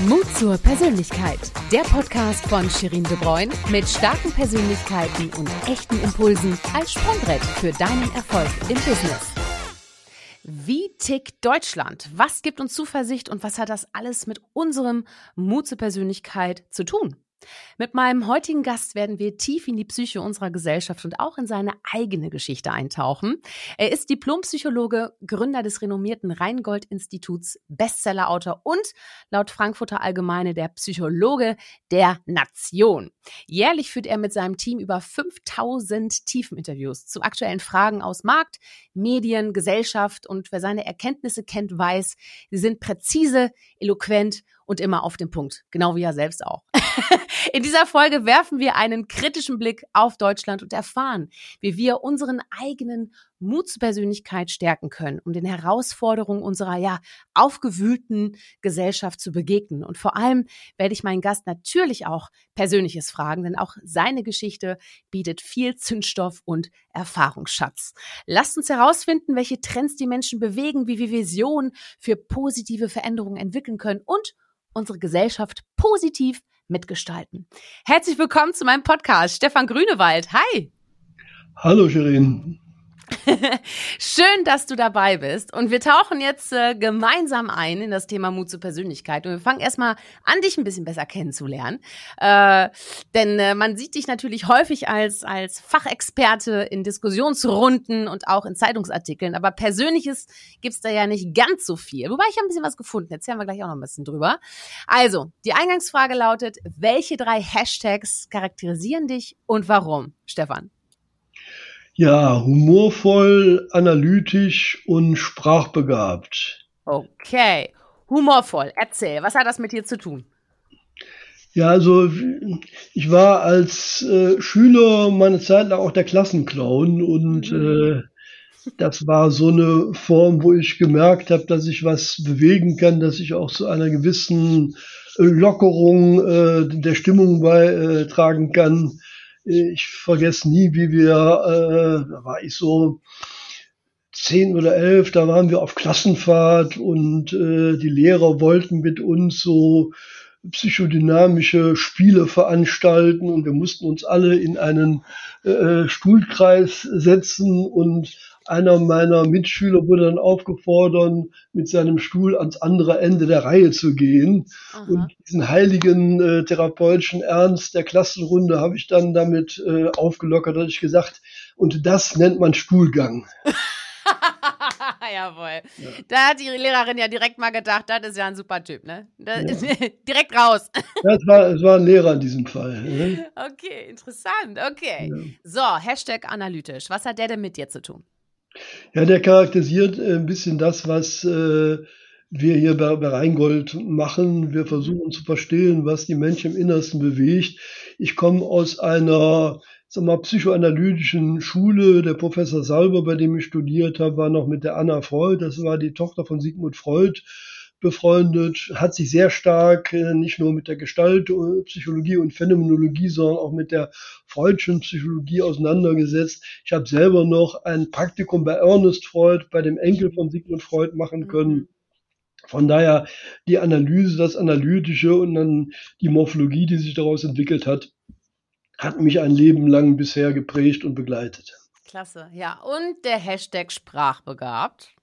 Mut zur Persönlichkeit. Der Podcast von Shirin De Bruyne mit starken Persönlichkeiten und echten Impulsen als Sprungbrett für deinen Erfolg im Business. Wie tickt Deutschland? Was gibt uns Zuversicht und was hat das alles mit unserem Mut zur Persönlichkeit zu tun? Mit meinem heutigen Gast werden wir tief in die Psyche unserer Gesellschaft und auch in seine eigene Geschichte eintauchen. Er ist Diplompsychologe, Gründer des renommierten Rheingold-Instituts, Bestsellerautor und laut Frankfurter Allgemeine der Psychologe der Nation. Jährlich führt er mit seinem Team über 5000 Tiefeninterviews zu aktuellen Fragen aus Markt, Medien, Gesellschaft und wer seine Erkenntnisse kennt, weiß, sie sind präzise, eloquent und immer auf den Punkt, genau wie er selbst auch. In dieser Folge werfen wir einen kritischen Blick auf Deutschland und erfahren, wie wir unseren eigenen Mut zur Persönlichkeit stärken können, um den Herausforderungen unserer ja aufgewühlten Gesellschaft zu begegnen. Und vor allem werde ich meinen Gast natürlich auch Persönliches fragen, denn auch seine Geschichte bietet viel Zündstoff und Erfahrungsschatz. Lasst uns herausfinden, welche Trends die Menschen bewegen, wie wir Visionen für positive Veränderungen entwickeln können und unsere Gesellschaft positiv mitgestalten. Herzlich willkommen zu meinem Podcast, Stefan Grünewald. Hi. Hallo, Shirin. Schön, dass du dabei bist. Und wir tauchen jetzt äh, gemeinsam ein in das Thema Mut zur Persönlichkeit. Und wir fangen erstmal an, dich ein bisschen besser kennenzulernen. Äh, denn äh, man sieht dich natürlich häufig als, als Fachexperte in Diskussionsrunden und auch in Zeitungsartikeln. Aber Persönliches gibt's da ja nicht ganz so viel. Wobei ich habe ein bisschen was gefunden. Erzählen wir gleich auch noch ein bisschen drüber. Also, die Eingangsfrage lautet, welche drei Hashtags charakterisieren dich und warum, Stefan? Ja, humorvoll, analytisch und sprachbegabt. Okay, humorvoll. Erzähl, was hat das mit dir zu tun? Ja, also ich war als äh, Schüler meine Zeit lang auch der Klassenclown und mhm. äh, das war so eine Form, wo ich gemerkt habe, dass ich was bewegen kann, dass ich auch zu einer gewissen Lockerung äh, der Stimmung beitragen kann. Ich vergesse nie, wie wir, äh, da war ich so zehn oder elf, da waren wir auf Klassenfahrt und äh, die Lehrer wollten mit uns so psychodynamische Spiele veranstalten und wir mussten uns alle in einen äh, Stuhlkreis setzen und einer meiner Mitschüler wurde dann aufgefordert, mit seinem Stuhl ans andere Ende der Reihe zu gehen. Aha. Und diesen heiligen äh, therapeutischen Ernst der Klassenrunde habe ich dann damit äh, aufgelockert, dass ich gesagt, und das nennt man Stuhlgang. Jawohl. Ja. Da hat die Lehrerin ja direkt mal gedacht, das ist ja ein super Typ, ne? Das, ja. direkt raus. Ja, es war, es war ein Lehrer in diesem Fall. Ne? Okay, interessant. Okay. Ja. So, Hashtag analytisch. Was hat der denn mit dir zu tun? Ja, der charakterisiert äh, ein bisschen das, was äh, wir hier bei, bei Rheingold machen. Wir versuchen zu verstehen, was die Menschen im Innersten bewegt. Ich komme aus einer sag mal, psychoanalytischen Schule. Der Professor Salber, bei dem ich studiert habe, war noch mit der Anna Freud. Das war die Tochter von Sigmund Freud befreundet, hat sich sehr stark äh, nicht nur mit der Gestaltpsychologie und Phänomenologie, sondern auch mit der Freudschen Psychologie auseinandergesetzt. Ich habe selber noch ein Praktikum bei Ernest Freud, bei dem Enkel von Sigmund Freud machen mhm. können. Von daher die Analyse, das Analytische und dann die Morphologie, die sich daraus entwickelt hat, hat mich ein Leben lang bisher geprägt und begleitet. Klasse, ja. Und der Hashtag Sprachbegabt.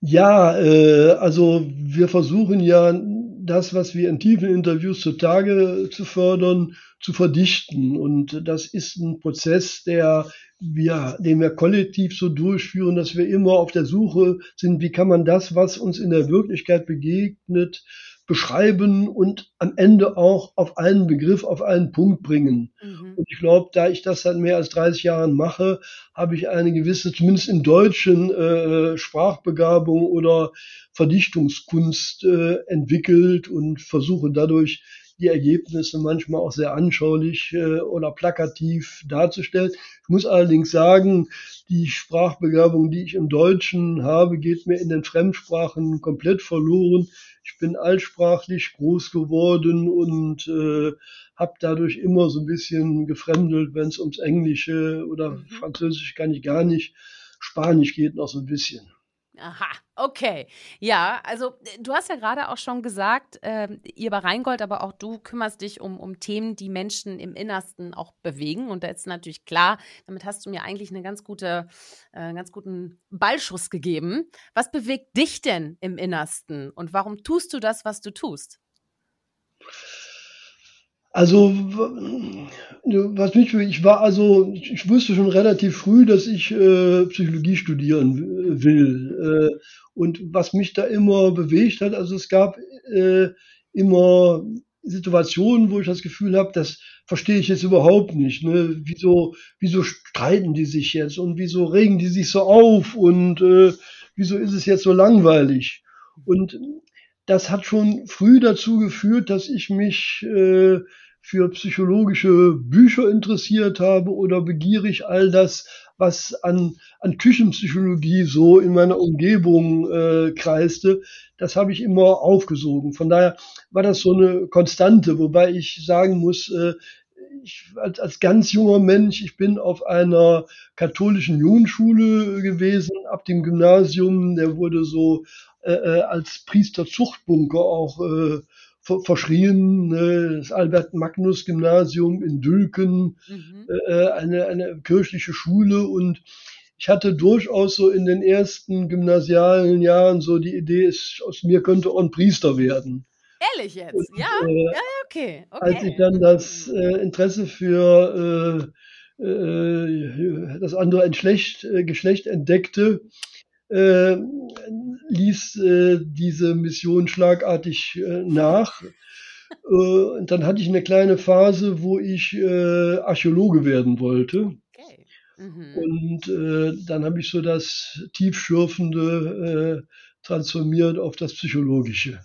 Ja, äh, also wir versuchen ja das, was wir in tiefen Interviews zutage zu fördern, zu verdichten. Und das ist ein Prozess, der wir, den wir kollektiv so durchführen, dass wir immer auf der Suche sind, wie kann man das, was uns in der Wirklichkeit begegnet, beschreiben und am Ende auch auf einen Begriff, auf einen Punkt bringen. Mhm. Und ich glaube, da ich das seit mehr als 30 Jahren mache, habe ich eine gewisse, zumindest in deutschen äh, Sprachbegabung oder Verdichtungskunst äh, entwickelt und versuche dadurch die Ergebnisse manchmal auch sehr anschaulich äh, oder plakativ darzustellen. Ich muss allerdings sagen, die Sprachbegabung, die ich im Deutschen habe, geht mir in den Fremdsprachen komplett verloren. Ich bin altsprachlich groß geworden und äh, habe dadurch immer so ein bisschen gefremdelt, wenn es ums Englische oder mhm. Französisch kann ich gar nicht. Spanisch geht noch so ein bisschen. Aha, okay. Ja, also äh, du hast ja gerade auch schon gesagt, äh, ihr bei Rheingold, aber auch du kümmerst dich um, um Themen, die Menschen im Innersten auch bewegen. Und da ist natürlich klar, damit hast du mir eigentlich einen ganz, gute, äh, ganz guten Ballschuss gegeben. Was bewegt dich denn im Innersten und warum tust du das, was du tust? Also, was mich, ich war also, ich wusste schon relativ früh, dass ich äh, Psychologie studieren will. Äh, und was mich da immer bewegt hat, also es gab äh, immer Situationen, wo ich das Gefühl habe, das verstehe ich jetzt überhaupt nicht. Ne? Wieso, wieso streiten die sich jetzt und wieso regen die sich so auf und äh, wieso ist es jetzt so langweilig? Und das hat schon früh dazu geführt, dass ich mich äh, für psychologische Bücher interessiert habe oder begierig all das, was an, an Küchenpsychologie so in meiner Umgebung äh, kreiste, das habe ich immer aufgesogen. Von daher war das so eine Konstante, wobei ich sagen muss, äh, ich als, ganz junger Mensch, ich bin auf einer katholischen Jugendschule gewesen, ab dem Gymnasium, der wurde so äh, äh, als Priesterzuchtbunker auch äh, verschrien. Äh, das Albert-Magnus-Gymnasium in Dülken, mhm. äh, eine, eine kirchliche Schule und ich hatte durchaus so in den ersten gymnasialen Jahren so die Idee, es, aus mir könnte auch ein Priester werden. Ehrlich jetzt? Und, ja? Äh, ja, okay. okay. Als ich dann das äh, Interesse für äh, äh, das andere Geschlecht, Geschlecht entdeckte, äh, ließ äh, diese Mission schlagartig äh, nach. Äh, und dann hatte ich eine kleine Phase, wo ich äh, Archäologe werden wollte. Okay. Mhm. Und äh, dann habe ich so das Tiefschürfende transformiert auf das Psychologische.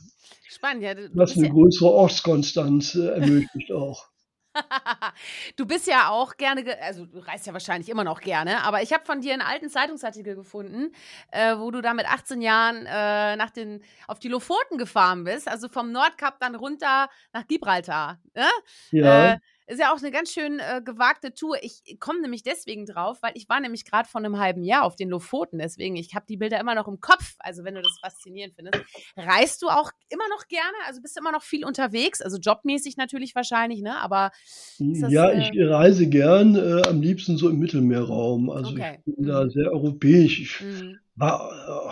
Spannend, ja. Was eine größere Ortskonstanz ermöglicht auch. du bist ja auch gerne, also du reist ja wahrscheinlich immer noch gerne, aber ich habe von dir einen alten Zeitungsartikel gefunden, äh, wo du da mit 18 Jahren äh, nach den, auf die Lofoten gefahren bist, also vom Nordkap dann runter nach Gibraltar. Ne? Ja. Äh, ist ja auch eine ganz schön äh, gewagte Tour. Ich komme nämlich deswegen drauf, weil ich war nämlich gerade vor einem halben Jahr auf den Lofoten. Deswegen, ich habe die Bilder immer noch im Kopf. Also wenn du das faszinierend findest. Reist du auch immer noch gerne? Also bist du immer noch viel unterwegs? Also jobmäßig natürlich wahrscheinlich, ne? Aber das, ja, äh, ich reise gern, äh, am liebsten so im Mittelmeerraum. Also okay. ich bin mhm. da sehr europäisch. Ich mhm. war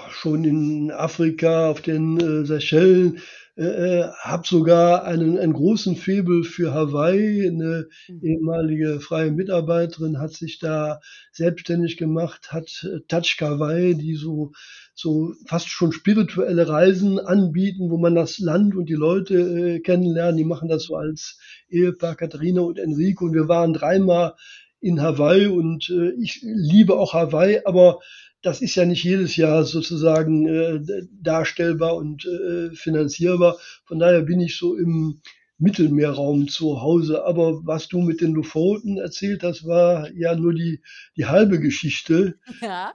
äh, schon in Afrika, auf den äh, Seychellen äh, äh, habe sogar einen, einen großen Febel für Hawaii. Eine mhm. ehemalige freie Mitarbeiterin hat sich da selbstständig gemacht, hat äh, Touch Hawaii, die so so fast schon spirituelle Reisen anbieten, wo man das Land und die Leute äh, kennenlernt. Die machen das so als Ehepaar Katharina und Enrico und wir waren dreimal in Hawaii und äh, ich liebe auch Hawaii, aber das ist ja nicht jedes Jahr sozusagen äh, darstellbar und äh, finanzierbar. Von daher bin ich so im Mittelmeerraum zu Hause. Aber was du mit den Lofoten erzählt hast, war ja nur die, die halbe Geschichte. Ja.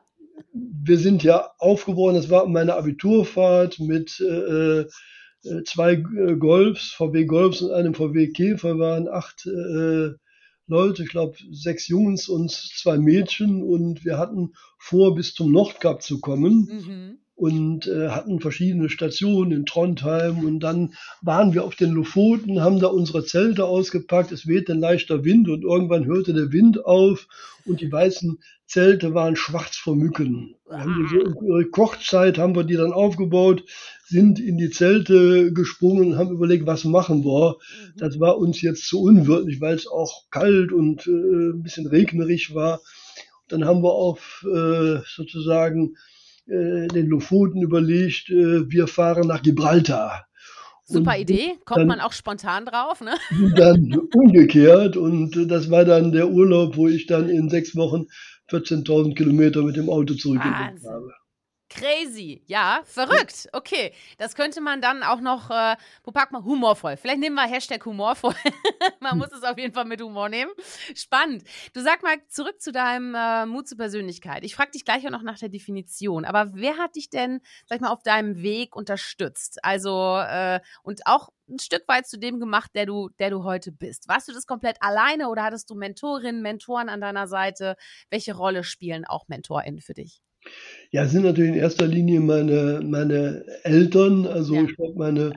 Wir sind ja aufgeboren, das war meine Abiturfahrt mit äh, äh zwei Golfs, VW Golfs und einem VW Käfer waren acht äh, Leute, ich glaube sechs Jungs und zwei Mädchen. Und wir hatten vor, bis zum Nordkap zu kommen. Mhm. Und äh, hatten verschiedene Stationen in Trondheim. Und dann waren wir auf den Lofoten, haben da unsere Zelte ausgepackt, es wehte ein leichter Wind und irgendwann hörte der Wind auf. Und die weißen Zelte waren schwarz vor Mücken. Wir haben die so in Kochzeit haben wir die dann aufgebaut, sind in die Zelte gesprungen und haben überlegt, was machen wir. Mhm. Das war uns jetzt zu unwirtlich, weil es auch kalt und äh, ein bisschen regnerig war. Dann haben wir auf äh, sozusagen äh, den Lofoten überlegt, äh, wir fahren nach Gibraltar. Super und Idee, kommt man auch spontan drauf, ne? Dann umgekehrt und das war dann der Urlaub, wo ich dann in sechs Wochen 14.000 Kilometer mit dem Auto zurückgelegt habe. Crazy, ja, verrückt. Okay, das könnte man dann auch noch, äh, wo packt man humorvoll? Vielleicht nehmen wir Hashtag humorvoll. man muss es auf jeden Fall mit Humor nehmen. Spannend. Du sag mal zurück zu deinem äh, Mut zur Persönlichkeit. Ich frage dich gleich auch noch nach der Definition. Aber wer hat dich denn, sag ich mal, auf deinem Weg unterstützt? Also äh, und auch ein Stück weit zu dem gemacht, der du, der du heute bist. Warst du das komplett alleine oder hattest du Mentorinnen, Mentoren an deiner Seite? Welche Rolle spielen auch MentorInnen für dich? Ja, sind natürlich in erster Linie meine, meine Eltern. Also Ja. ich glaube, meine,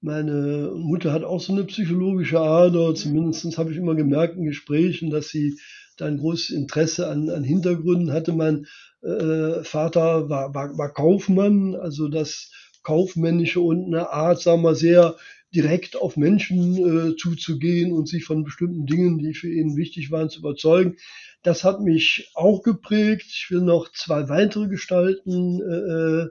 meine Mutter hat auch so eine psychologische Ader. Mhm. Zumindest habe ich immer gemerkt in Gesprächen, dass sie da ein großes Interesse an, an Hintergründen hatte. Mein äh, Vater war, war, war Kaufmann, also das Kaufmännische und eine Art, sagen wir, sehr direkt auf Menschen äh, zuzugehen und sich von bestimmten Dingen, die für ihn wichtig waren, zu überzeugen. Das hat mich auch geprägt. Ich will noch zwei weitere Gestalten äh,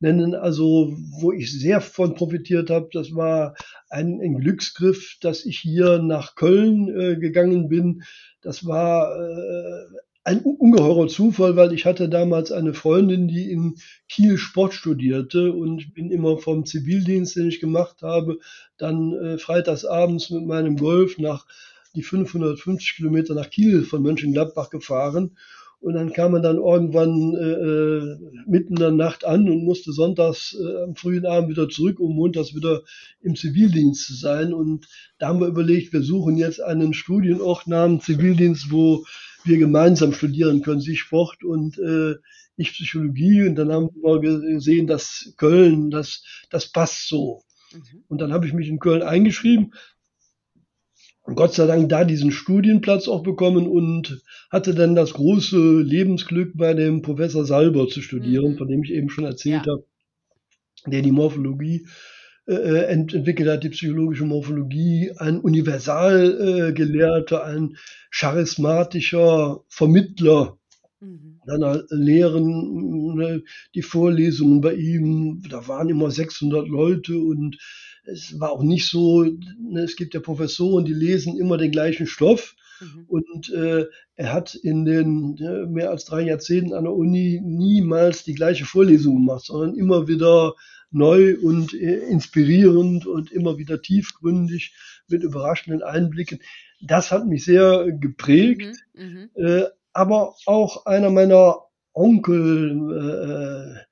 nennen, also wo ich sehr von profitiert habe. Das war ein, ein Glücksgriff, dass ich hier nach Köln äh, gegangen bin. Das war äh, ein ungeheurer Zufall, weil ich hatte damals eine Freundin, die in Kiel Sport studierte und bin immer vom Zivildienst, den ich gemacht habe, dann äh, freitagsabends mit meinem Golf nach die 550 Kilometer nach Kiel von Mönchengladbach gefahren. Und dann kam man dann irgendwann äh, mitten in der Nacht an und musste sonntags äh, am frühen Abend wieder zurück, um montags wieder im Zivildienst zu sein. Und da haben wir überlegt, wir suchen jetzt einen Studienort namens Zivildienst, wo wir gemeinsam studieren können, sie Sport und äh, ich Psychologie. Und dann haben wir gesehen, dass Köln, das, das passt so. Mhm. Und dann habe ich mich in Köln eingeschrieben und Gott sei Dank da diesen Studienplatz auch bekommen und hatte dann das große Lebensglück, bei dem Professor Salber zu studieren, Mhm. von dem ich eben schon erzählt Ja. habe, der die Morphologie äh, ent entwickelt hat, die psychologische Morphologie, ein Universalgelehrter, äh, ein charismatischer Vermittler Mhm. seiner Lehren, ne, die Vorlesungen bei ihm, da waren immer 600 Leute und es war auch nicht so, ne, es gibt ja Professoren, die lesen immer den gleichen Stoff Mhm. und äh, er hat in den ne, mehr als drei Jahrzehnten an der Uni niemals die gleiche Vorlesung gemacht, sondern immer wieder neu und äh, inspirierend und immer wieder tiefgründig mit überraschenden Einblicken. Das hat mich sehr geprägt. Mhm. Mhm. Äh, aber auch einer meiner Onkel,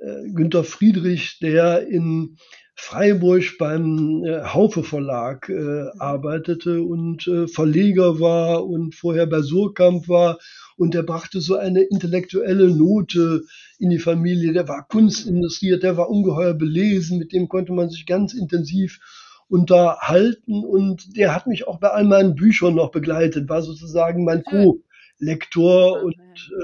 äh, äh, Günter Friedrich, der in Freiburg beim äh, Haufe Verlag äh, arbeitete und äh, Verleger war und vorher bei Surkamp war und der brachte so eine intellektuelle Note in die Familie. Der war kunstindustriert, der war ungeheuer belesen, mit dem konnte man sich ganz intensiv unterhalten und der hat mich auch bei all meinen Büchern noch begleitet, war sozusagen mein Schön. Co-Lektor Ah, und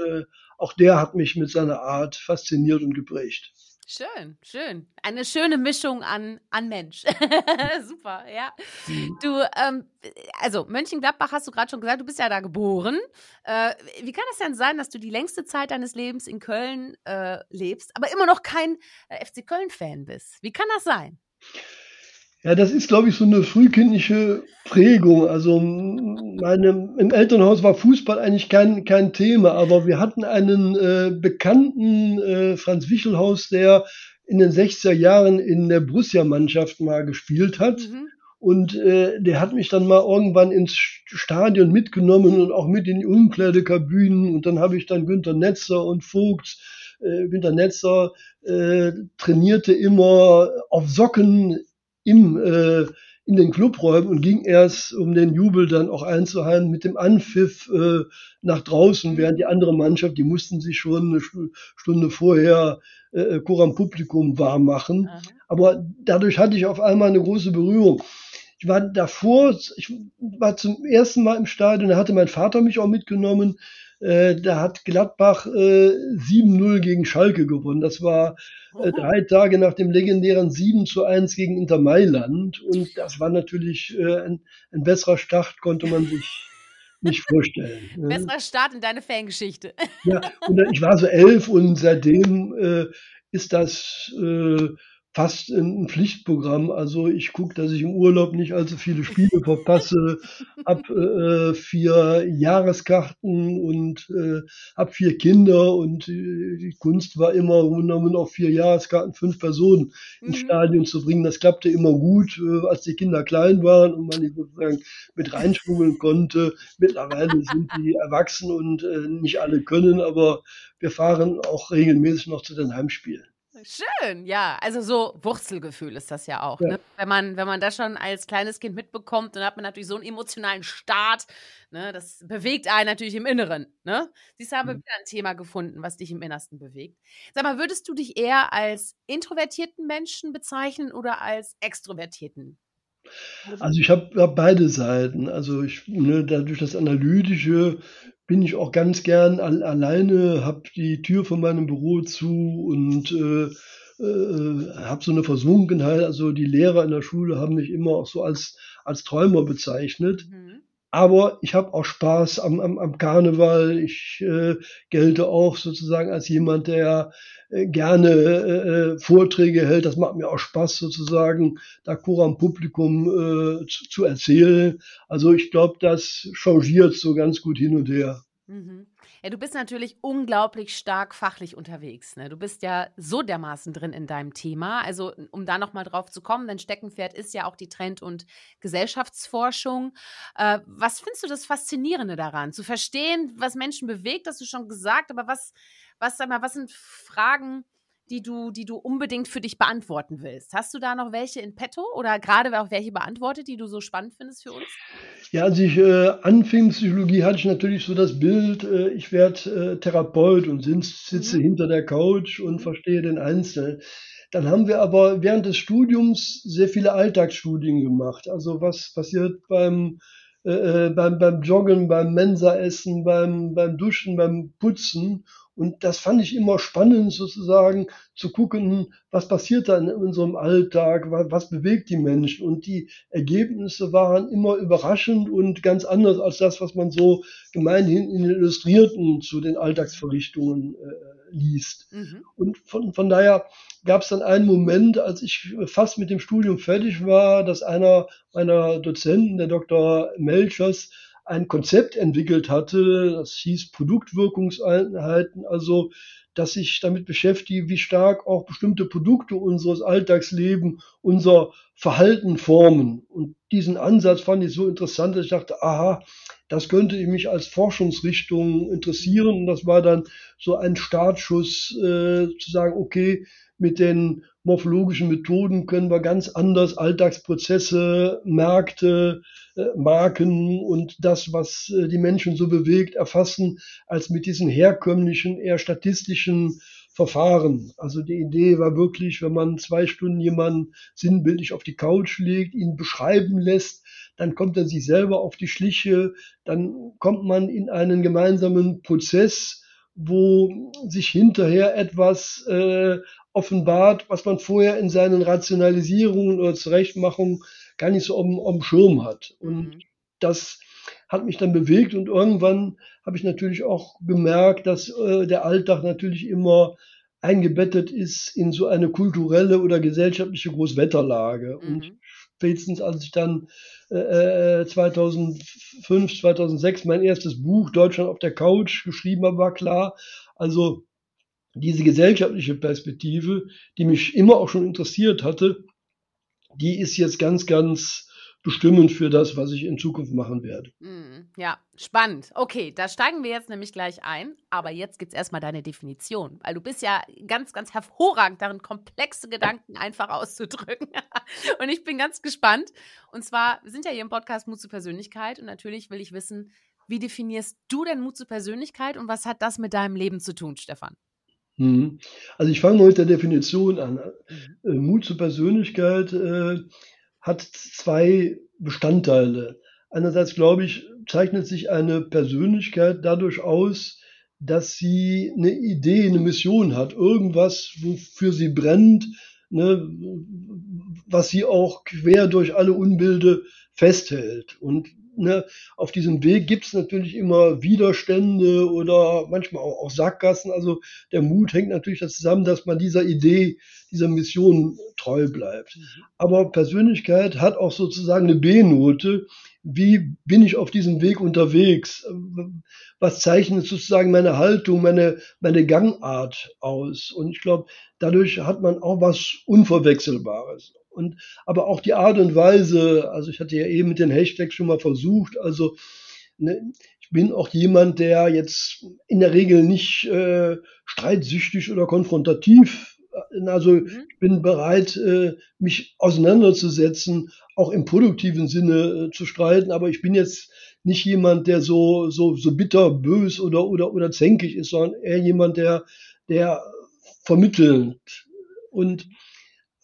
äh, auch der hat mich mit seiner Art fasziniert und geprägt. Schön, schön. Eine schöne Mischung an, an Mensch. Super, ja. Mhm. Du, ähm, also Mönchengladbach hast du gerade schon gesagt, du bist ja da geboren. Äh, wie kann es denn sein, dass du die längste Zeit deines Lebens in Köln äh, lebst, aber immer noch kein äh, FC Köln-Fan bist? Wie kann das sein? Ja, das ist, glaube ich, so eine frühkindliche Prägung. Also meine, im Elternhaus war Fußball eigentlich kein, kein Thema, aber wir hatten einen äh, bekannten äh, Franz Wichelhaus, der in den 60er Jahren in der Borussia-Mannschaft mal gespielt hat. Mhm. Und äh, der hat mich dann mal irgendwann ins Stadion mitgenommen und auch mit in die Umkleidekabinen. Und dann habe ich dann Günter Netzer und Vogts. Äh, Günter Netzer äh, trainierte immer auf Socken im, äh, in den Clubräumen und ging erst, um den Jubel dann auch einzuhalten, mit dem Anpfiff äh, nach draußen, während die andere Mannschaft, die mussten sich schon eine Stu- Stunde vorher äh, Chor am Publikum warm machen. Aha. Aber dadurch hatte ich auf einmal eine große Berührung. Ich war davor, ich war zum ersten Mal im Stadion, da hatte mein Vater mich auch mitgenommen. Äh, da hat Gladbach äh, 7-0 gegen Schalke gewonnen. Das war äh, drei Tage nach dem legendären 7 zu 1 gegen Inter Mailand. Und das war natürlich äh, ein, ein besserer Start, konnte man sich nicht vorstellen. ne? Besserer Start in deine Fangeschichte. Ja, und ich war so elf und seitdem äh, ist das äh, fast ein Pflichtprogramm. Also ich gucke, dass ich im Urlaub nicht allzu viele Spiele verpasse, hab äh, vier Jahreskarten und äh, hab vier Kinder und äh, die Kunst war immer genommen auf vier Jahreskarten fünf Personen ins Mhm. Stadion zu bringen. Das klappte immer gut, äh, als die Kinder klein waren und man die sozusagen mit reinschmuggeln konnte. Mittlerweile sind die erwachsen und äh, nicht alle können, aber wir fahren auch regelmäßig noch zu den Heimspielen. Schön, ja. Also so Wurzelgefühl ist das ja auch. Ja. Ne? Wenn, man, wenn man das schon als kleines Kind mitbekommt, dann hat man natürlich so einen emotionalen Start. Ne? Das bewegt einen natürlich im Inneren. Ne? Siehst du, haben wir mhm. wieder ein Thema gefunden, was dich im Innersten bewegt. Sag mal, würdest du dich eher als introvertierten Menschen bezeichnen oder als extrovertierten? Also ich habe hab beide Seiten. Also ich, ne, dadurch das Analytische bin ich auch ganz gern al alleine, habe die Tür von meinem Büro zu und äh, äh, habe so eine Versunkenheit. Also die Lehrer in der Schule haben mich immer auch so als, als Träumer bezeichnet. Mhm. Aber ich habe auch Spaß am, am, am Karneval. Ich äh, gelte auch sozusagen als jemand, der äh, gerne äh, äh, Vorträge hält. Das macht mir auch Spaß sozusagen, da Coram Publikum äh, zu, zu erzählen. Also ich glaube, das changiert so ganz gut hin und her. Mhm. Ja, du bist natürlich unglaublich stark fachlich unterwegs. Ne? Du bist ja so dermaßen drin in deinem Thema. Also, um da nochmal drauf zu kommen, dein Steckenpferd ist ja auch die Trend- und Gesellschaftsforschung. Äh, was findest du das Faszinierende daran? Zu verstehen, was Menschen bewegt, hast du schon gesagt, aber was, was, sag mal, was sind Fragen, die du, die du unbedingt für dich beantworten willst. Hast du da noch welche in petto oder gerade auch welche beantwortet, die du so spannend findest für uns? Ja, als ich äh, anfing Psychologie, hatte ich natürlich so das Bild, äh, ich werde äh, Therapeut und sitze mhm. hinter der Couch und mhm. verstehe den Einzelnen. Dann haben wir aber während des Studiums sehr viele Alltagsstudien gemacht. Also was passiert beim äh, äh beim, beim Joggen, beim Mensaessen, beim, beim Duschen, beim Putzen. Und das fand ich immer spannend, sozusagen zu gucken, was passiert da in unserem Alltag, was bewegt die Menschen. Und die Ergebnisse waren immer überraschend und ganz anders als das, was man so gemeinhin in den Illustrierten zu den Alltagsverrichtungen äh, liest. Mhm. Und von, von daher gab es dann einen Moment, als ich fast mit dem Studium fertig war, dass einer meiner Dozenten, der Dr. Melchers, ein Konzept entwickelt hatte, das hieß Produktwirkungseinheiten, also dass sich damit beschäftige, wie stark auch bestimmte Produkte unseres Alltagslebens unser Verhalten formen. Und diesen Ansatz fand ich so interessant, dass ich dachte, aha, das könnte mich als Forschungsrichtung interessieren. Und das war dann so ein Startschuss äh, zu sagen, okay, mit den morphologischen Methoden können wir ganz anders Alltagsprozesse, Märkte, äh, Marken und das, was äh, die Menschen so bewegt, erfassen, als mit diesen herkömmlichen, eher statistischen Verfahren. Also die Idee war wirklich, wenn man zwei Stunden jemanden sinnbildlich auf die Couch legt, ihn beschreiben lässt, dann kommt er sich selber auf die Schliche, dann kommt man in einen gemeinsamen Prozess, wo sich hinterher etwas äh, offenbart, was man vorher in seinen Rationalisierungen oder Zurechtmachungen gar nicht so am, am Schirm hat. Und mhm. das hat mich dann bewegt und irgendwann habe ich natürlich auch gemerkt, dass äh, der Alltag natürlich immer eingebettet ist in so eine kulturelle oder gesellschaftliche Großwetterlage. Mhm. Und spätestens als ich dann äh, 2005, äh, 2006 mein erstes Buch Deutschland auf der Couch geschrieben habe, war klar, also diese gesellschaftliche Perspektive, die mich immer auch schon interessiert hatte, die ist jetzt ganz, ganz bestimmend für das, was ich in Zukunft machen werde. Mm, ja, spannend. Okay, da steigen wir jetzt nämlich gleich ein. Aber jetzt gibt es erstmal deine Definition, weil du bist ja ganz, ganz hervorragend darin, komplexe Gedanken einfach auszudrücken. und ich bin ganz gespannt. Und zwar, wir sind ja hier im Podcast Mut zur Persönlichkeit und natürlich will ich wissen, wie definierst du denn Mut zur Persönlichkeit und was hat das mit deinem Leben zu tun, Stefan? Mhm. Also ich fange mal mit der Definition an. Mhm. Äh, Mut zur Persönlichkeit äh, hat zwei Bestandteile. Einerseits, glaube ich, zeichnet sich eine Persönlichkeit dadurch aus, dass sie eine Idee, eine Mission hat, irgendwas, wofür sie brennt, ne, was sie auch quer durch alle Unbilde festhält. Und ne, auf diesem Weg gibt es natürlich immer Widerstände oder manchmal auch, auch Sackgassen. Also der Mut hängt natürlich das zusammen, dass man dieser Idee, dieser Mission treu bleibt. Mhm. Aber Persönlichkeit hat auch sozusagen eine B-Note. Wie bin ich auf diesem Weg unterwegs? Was zeichnet sozusagen meine Haltung, meine, meine Gangart aus? Und ich glaube, dadurch hat man auch was Unverwechselbares. Und aber auch die Art und Weise, also ich hatte ja eben mit den Hashtags schon mal versucht, also ne, ich bin auch jemand, der jetzt in der Regel nicht äh, streitsüchtig oder konfrontativ Also mhm. ich bin bereit, äh, mich auseinanderzusetzen, auch im produktiven Sinne äh, zu streiten, aber ich bin jetzt nicht jemand, der so, so, so bitter, bös oder, oder, oder zänkig ist, sondern eher jemand, der, der vermittelt. Und,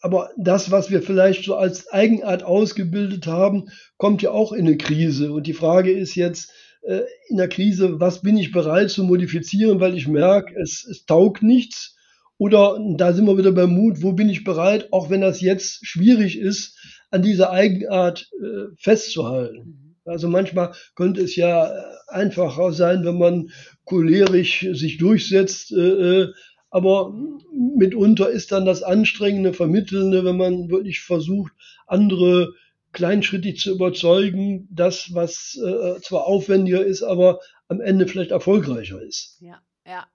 aber das, was wir vielleicht so als Eigenart ausgebildet haben, kommt ja auch in eine Krise. Und die Frage ist jetzt, äh, in der Krise, was bin ich bereit zu modifizieren, weil ich merke, es, es taugt nichts. Oder da sind wir wieder beim Mut, wo bin ich bereit, auch wenn das jetzt schwierig ist, an dieser Eigenart äh, festzuhalten. Mhm. Also manchmal könnte es ja äh, einfacher sein, wenn man cholerisch sich durchsetzt, äh, äh, aber mitunter ist dann das anstrengende, vermittelnde, wenn man wirklich versucht, andere kleinschrittig zu überzeugen, das, was äh, zwar aufwendiger ist, aber am Ende vielleicht erfolgreicher ist. Ja, ja.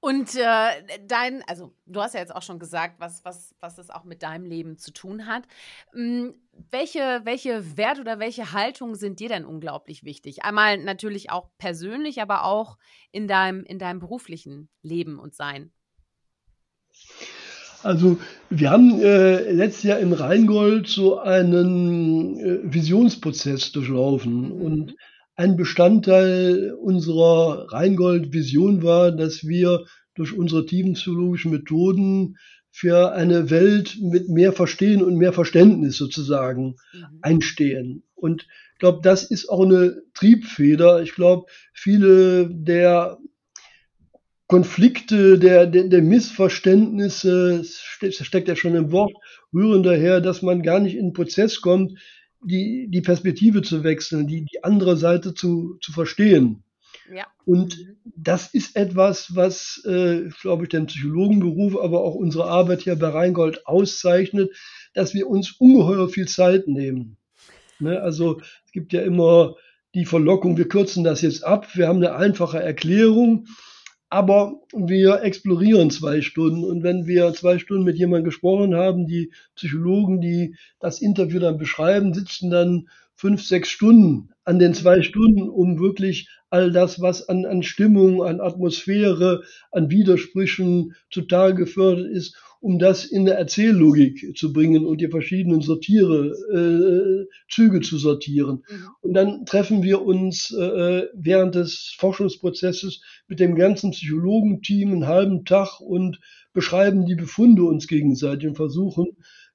Und äh, dein, also du hast ja jetzt auch schon gesagt, was, was, was das auch mit deinem Leben zu tun hat. Hm, welche, welche Werte oder welche Haltungen sind dir denn unglaublich wichtig? Einmal natürlich auch persönlich, aber auch in deinem, in deinem beruflichen Leben und Sein. Also wir haben äh, letztes Jahr im Rheingold so einen äh, Visionsprozess durchlaufen mhm. und ein Bestandteil unserer Rheingold-Vision war, dass wir durch unsere tiefenpsychologischen Methoden für eine Welt mit mehr Verstehen und mehr Verständnis sozusagen mhm. einstehen. Und ich glaube, das ist auch eine Triebfeder. Ich glaube, viele der Konflikte, der, der, der Missverständnisse, steckt ja schon im Wort, rühren daher, dass man gar nicht in den Prozess kommt, die, die Perspektive zu wechseln, die, die andere Seite zu, zu verstehen. Ja. Und mhm. das ist etwas, was, äh, glaube ich, den Psychologenberuf, aber auch unsere Arbeit hier bei Rheingold auszeichnet, dass wir uns ungeheuer viel Zeit nehmen. Ne? Also es gibt ja immer die Verlockung, wir kürzen das jetzt ab, wir haben eine einfache Erklärung aber wir explorieren zwei Stunden. Und wenn wir zwei Stunden mit jemandem gesprochen haben, die Psychologen, die das Interview dann beschreiben, sitzen dann fünf, sechs Stunden an den zwei Stunden, um wirklich all das, was an, an Stimmung, an Atmosphäre, an Widersprüchen zutage gefördert ist, um das in der Erzähllogik zu bringen und die verschiedenen Sortiere, äh, Züge zu sortieren. Mhm. Und dann treffen wir uns äh, während des Forschungsprozesses mit dem ganzen Psychologenteam einen halben Tag und beschreiben die Befunde uns gegenseitig und versuchen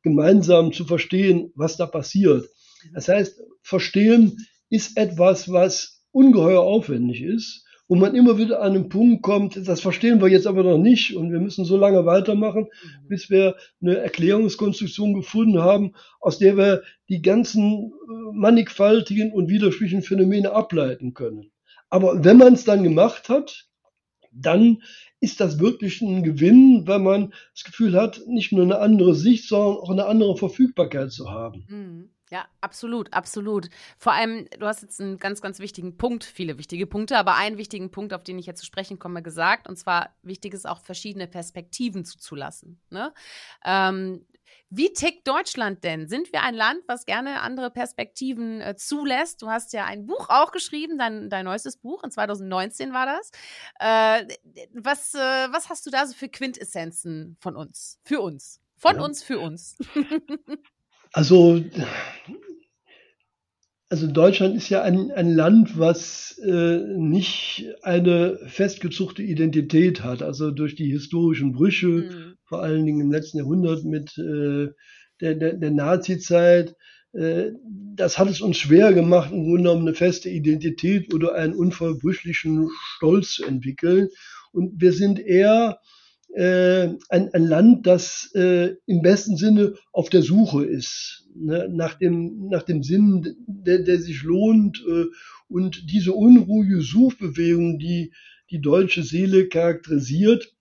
gemeinsam zu verstehen, was da passiert. Das heißt, verstehen ist etwas, was ungeheuer aufwendig ist wo man immer wieder an einen Punkt kommt, das verstehen wir jetzt aber noch nicht und wir müssen so lange weitermachen, mhm. bis wir eine Erklärungskonstruktion gefunden haben, aus der wir die ganzen äh, mannigfaltigen und widersprüchlichen Phänomene ableiten können. Aber wenn man es dann gemacht hat, dann ist das wirklich ein Gewinn, wenn man das Gefühl hat, nicht nur eine andere Sicht, sondern auch eine andere Verfügbarkeit zu haben. Mhm. Ja, absolut, absolut. Vor allem, du hast jetzt einen ganz, ganz wichtigen Punkt, viele wichtige Punkte, aber einen wichtigen Punkt, auf den ich jetzt zu sprechen komme, gesagt. Und zwar, wichtig ist auch, verschiedene Perspektiven zuzulassen. Ne? Ähm, wie tickt Deutschland denn? Sind wir ein Land, was gerne andere Perspektiven äh, zulässt? Du hast ja ein Buch auch geschrieben, dein, dein neuestes Buch, in 2019 war das. Äh, was, äh, was hast du da so für Quintessenzen von uns? Für uns. Von ja. uns, für uns. Also, also Deutschland ist ja ein, ein Land, was äh, nicht eine festgezuchte Identität hat. Also durch die historischen Brüche, mhm. vor allen Dingen im letzten Jahrhundert mit äh, der, der, der Nazi-Zeit, äh, das hat es uns schwer gemacht, im Grunde genommen eine feste Identität oder einen unverbrüchlichen Stolz zu entwickeln. Und wir sind eher äh, ein, ein Land, das äh, im besten Sinne auf der Suche ist, ne, nach, dem, nach dem Sinn, der, der sich lohnt. Äh, und diese unruhige Suchbewegung, die die deutsche Seele charakterisiert,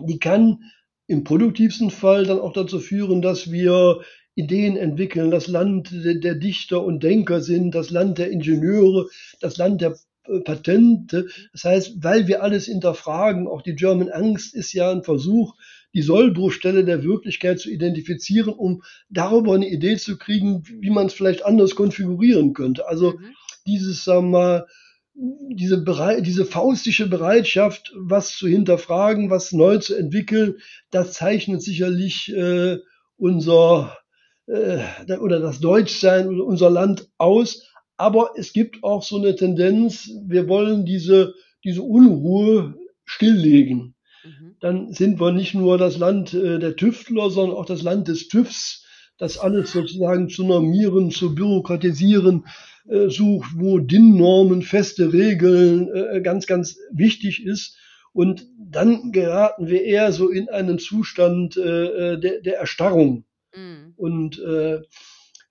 die kann im produktivsten Fall dann auch dazu führen, dass wir Ideen entwickeln, das Land der, Dichter und Denker sind, das Land der Ingenieure, das Land der Patente. Das heißt, weil wir alles hinterfragen, auch die German Angst ist ja ein Versuch, die Sollbruchstelle der Wirklichkeit zu identifizieren, um darüber eine Idee zu kriegen, wie man es vielleicht anders konfigurieren könnte. Also mhm. dieses, sagen wir mal, diese, diese faustische Bereitschaft, was zu hinterfragen, was neu zu entwickeln, das zeichnet sicherlich äh, unser äh, oder das Deutschsein oder unser Land aus. Aber es gibt auch so eine Tendenz, wir wollen diese, diese Unruhe stilllegen. Mhm. Dann sind wir nicht nur das Land äh, der Tüftler, sondern auch das Land des TÜVs, das alles sozusagen zu normieren, zu bürokratisieren äh, sucht, wo DIN-Normen, feste Regeln äh, ganz, ganz wichtig ist. Und dann geraten wir eher so in einen Zustand äh, der, der Erstarrung. Mhm. Und äh,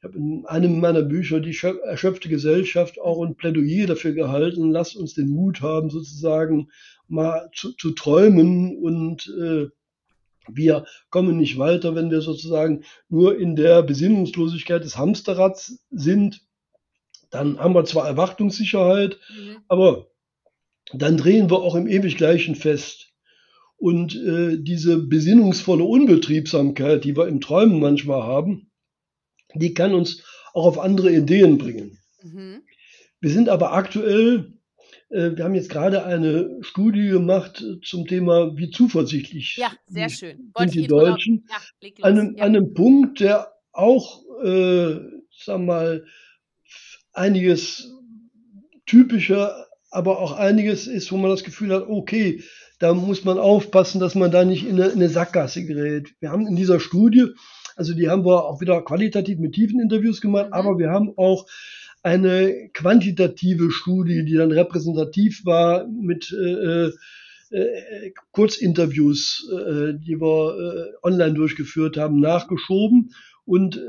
ich habe in einem meiner Bücher die erschöpfte Gesellschaft auch ein Plädoyer dafür gehalten, lasst uns den Mut haben, sozusagen mal zu, zu träumen und äh, wir kommen nicht weiter, wenn wir sozusagen nur in der Besinnungslosigkeit des Hamsterrads sind. Dann haben wir zwar Erwartungssicherheit, mhm. aber dann drehen wir auch im ewig Gleichen fest. Und äh, diese besinnungsvolle Unbetriebsamkeit, die wir im Träumen manchmal haben, die kann uns auch auf andere Ideen bringen. Mhm. Wir sind aber aktuell äh, wir haben jetzt gerade eine Studie gemacht zum Thema, wie zuversichtlich ja, sehr schön. sind die Deutschen. Ja, an, einem, ja. einem Punkt, der auch, äh, sagen wir mal, einiges typischer, aber auch einiges ist, wo man das Gefühl hat, okay, da muss man aufpassen, dass man da nicht in eine, in eine Sackgasse gerät. Wir haben in dieser Studie, also die haben wir auch wieder qualitativ mit tiefen Interviews gemacht, mhm. aber wir haben auch eine quantitative Studie, die dann repräsentativ war mit äh, äh, äh Kurzinterviews, äh, die wir äh, online durchgeführt haben, nachgeschoben. Und äh,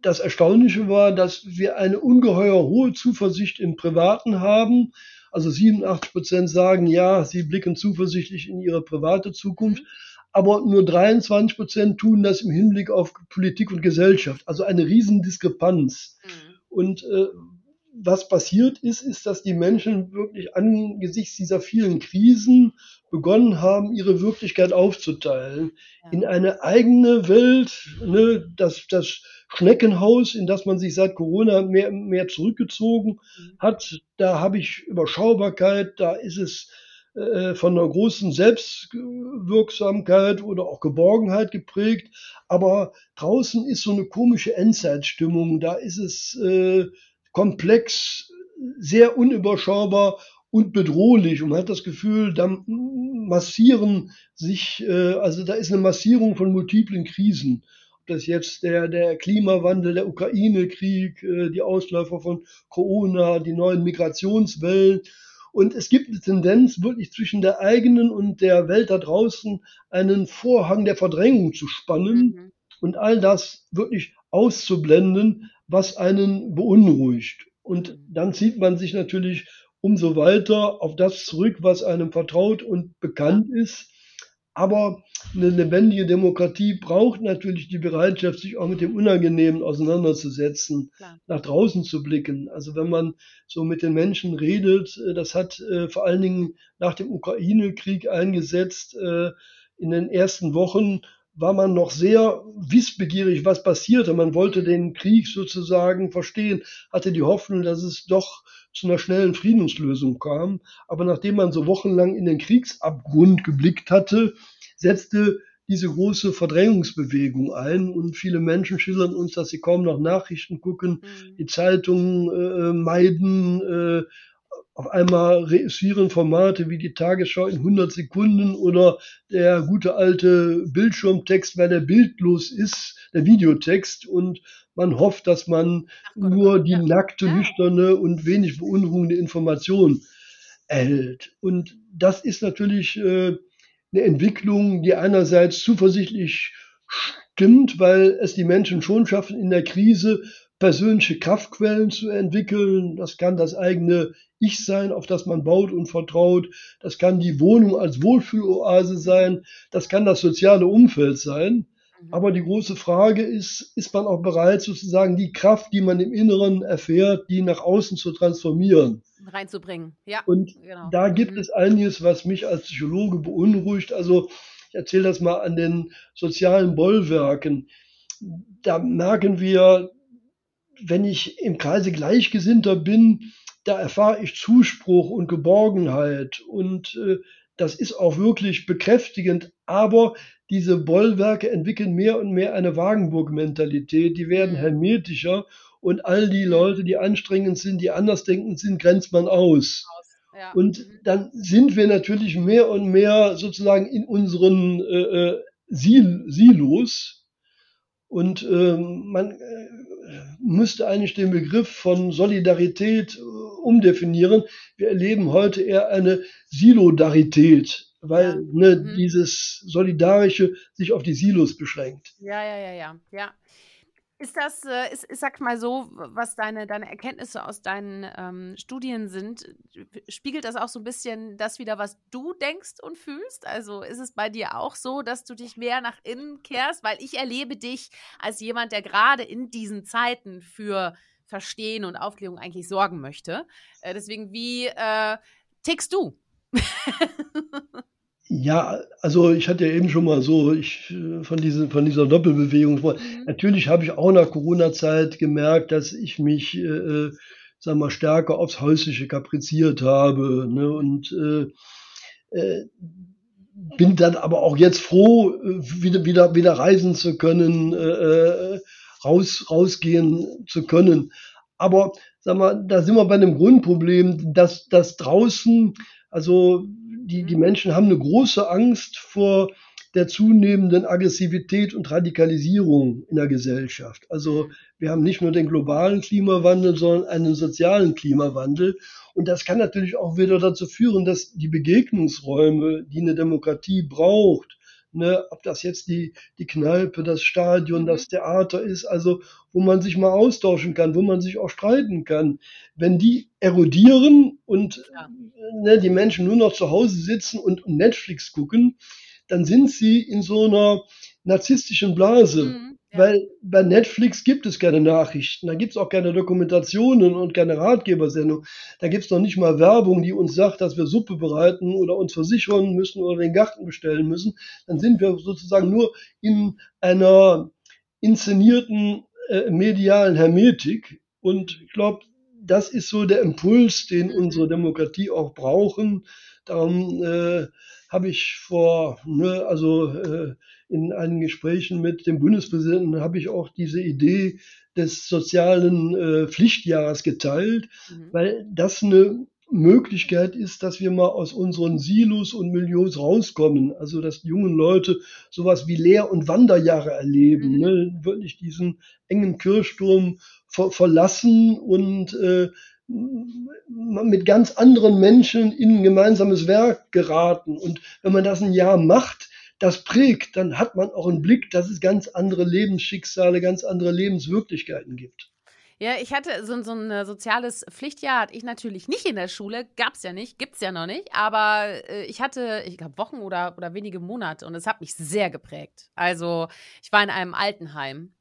das Erstaunliche war, dass wir eine ungeheuer hohe Zuversicht im Privaten haben. Also 87 Prozent sagen, ja, sie blicken zuversichtlich in ihre private Zukunft. Aber nur 23 Prozent tun das im Hinblick auf Politik und Gesellschaft. Also eine Riesendiskrepanz. Mhm. Und äh, was passiert ist, ist, dass die Menschen wirklich angesichts dieser vielen Krisen begonnen haben, ihre Wirklichkeit aufzuteilen ja. in eine eigene Welt, ne, das, das Schneckenhaus, in das man sich seit Corona mehr, mehr zurückgezogen mhm. hat. Da habe ich Überschaubarkeit, da ist es von einer großen Selbstwirksamkeit oder auch Geborgenheit geprägt. Aber draußen ist so eine komische Endzeitstimmung. Da ist es äh, komplex, sehr unüberschaubar und bedrohlich. Und man hat das Gefühl, da massieren sich, äh, also da ist eine Massierung von multiplen Krisen. Ob das jetzt der, der Klimawandel, der Ukraine-Krieg, äh, die Ausläufer von Corona, die neuen Migrationswellen. Und es gibt eine Tendenz, wirklich zwischen der eigenen und der Welt da draußen einen Vorhang der Verdrängung zu spannen mhm. und all das wirklich auszublenden, was einen beunruhigt. Und dann zieht man sich natürlich umso weiter auf das zurück, was einem vertraut und bekannt ist. Aber eine lebendige Demokratie braucht natürlich die Bereitschaft, sich auch mit dem Unangenehmen auseinanderzusetzen, Klar. nach draußen zu blicken. Also wenn man so mit den Menschen redet, äh, das hat äh, vor allen Dingen nach dem Ukraine-Krieg eingesetzt. Äh, in den ersten Wochen war man noch sehr wissbegierig, was passierte. Man wollte den Krieg sozusagen verstehen, hatte die Hoffnung, dass es doch zu einer schnellen Friedenslösung kam. Aber nachdem man so wochenlang in den Kriegsabgrund geblickt hatte, setzte diese große Verdrängungsbewegung ein und viele Menschen schildern uns, dass sie kaum noch Nachrichten gucken, mhm. die Zeitungen äh, meiden, äh, auf einmal reüssieren Formate wie die Tagesschau in 100 Sekunden oder der gute alte Bildschirmtext, weil der bildlos ist, der Videotext und man hofft, dass man Gott, nur die ja. nackte, nüchterne und wenig beunruhigende Information erhält. Und das ist natürlich äh, eine Entwicklung, die einerseits zuversichtlich stimmt, weil es die Menschen schon schaffen, in der Krise persönliche Kraftquellen zu entwickeln. Das kann das eigene Ich sein, auf das man baut und vertraut. Das kann die Wohnung als Wohlfühloase sein. Das kann das soziale Umfeld sein. Mhm. Aber die große Frage ist, ist man auch bereit, sozusagen die Kraft, die man im Inneren erfährt, die nach außen zu transformieren? Reinzubringen, ja. Und genau. da gibt mhm. es einiges, was mich als Psychologe beunruhigt. Also ich erzähle das mal an den sozialen Bollwerken. Da merken wir, wenn ich im Kreise Gleichgesinnter bin, da erfahre ich Zuspruch und Geborgenheit und äh, das ist auch wirklich bekräftigend, aber diese Bollwerke entwickeln mehr und mehr eine Wagenburg-Mentalität, die werden mhm. hermetischer und all die Leute, die anstrengend sind, die andersdenkend sind, grenzt man aus. Ja. Und mhm. dann sind wir natürlich mehr und mehr sozusagen in unseren äh, äh Sil Silos. Und äh, man äh, müsste eigentlich den Begriff von Solidarität äh, umdefinieren. Wir erleben heute eher eine Silodarität, weil ne, mhm. dieses Solidarische sich auf die Silos beschränkt. Ja, ja, ja, ja, ja. Ist das, äh, ist, sag mal so, was deine, deine Erkenntnisse aus deinen ähm, Studien sind, spiegelt das auch so ein bisschen das wieder, was du denkst und fühlst? Also ist es bei dir auch so, dass du dich mehr nach innen kehrst? Weil ich erlebe dich als jemand, der gerade in diesen Zeiten für Verstehen und Aufklärung eigentlich sorgen möchte. Äh, deswegen, wie äh, tickst du? Ja, also ich hatte ja eben schon mal so, ich von, diese, von dieser Doppelbewegung. Mhm. Natürlich habe ich auch nach Corona-Zeit gemerkt, dass ich mich, äh, sagen wir, stärker aufs Häusliche kapriziert habe. Ne? Und äh, äh, bin dann aber auch jetzt froh, wieder, wieder, wieder reisen zu können, äh, äh, raus, rausgehen zu können. Aber sag mal, da sind wir bei einem Grundproblem, dass, dass draußen, also die, die Menschen haben eine große Angst vor der zunehmenden Aggressivität und Radikalisierung in der Gesellschaft. Also wir haben nicht nur den globalen Klimawandel, sondern einen sozialen Klimawandel. Und das kann natürlich auch wieder dazu führen, dass die Begegnungsräume, die eine Demokratie braucht, ne, ob das jetzt die, die Kneipe, das Stadion, mhm. das Theater ist, also wo man sich mal austauschen kann, wo man sich auch streiten kann, wenn die erodieren und ja. ne, die Menschen nur noch zu Hause sitzen und Netflix gucken, dann sind sie in so einer narzisstischen Blase. Mhm, ja. Weil bei Netflix gibt es keine Nachrichten, da gibt es auch keine Dokumentationen und keine Ratgebersendung. Da gibt es noch nicht mal Werbung, die uns sagt, dass wir Suppe bereiten oder uns versichern müssen oder den Garten bestellen müssen. Dann sind wir sozusagen nur in einer inszenierten äh, medialen Hermetik. Und ich glaube, das ist so der Impuls, den mhm. unsere Demokratie auch brauchen. Darum äh, habe ich vor, ne, also äh, in einigen Gesprächen mit dem Bundespräsidenten habe ich auch diese Idee des sozialen äh, Pflichtjahres geteilt, mhm. weil das eine Möglichkeit ist, dass wir mal aus unseren Silos und Milieus rauskommen. Also dass die jungen Leute sowas wie Lehr- und Wanderjahre erleben, mhm. ne? wirklich diesen engen Kirchturm ver verlassen und äh, mit ganz anderen Menschen in ein gemeinsames Werk geraten. Und wenn man das ein Jahr macht, das prägt, dann hat man auch einen Blick, dass es ganz andere Lebensschicksale, ganz andere Lebenswirklichkeiten gibt. Ja, ich hatte so, so ein äh, soziales Pflichtjahr, hatte ich natürlich nicht in der Schule, gab es ja nicht, gibt es ja noch nicht, aber äh, ich hatte, ich glaube, Wochen oder, oder wenige Monate und es hat mich sehr geprägt. Also ich war in einem Altenheim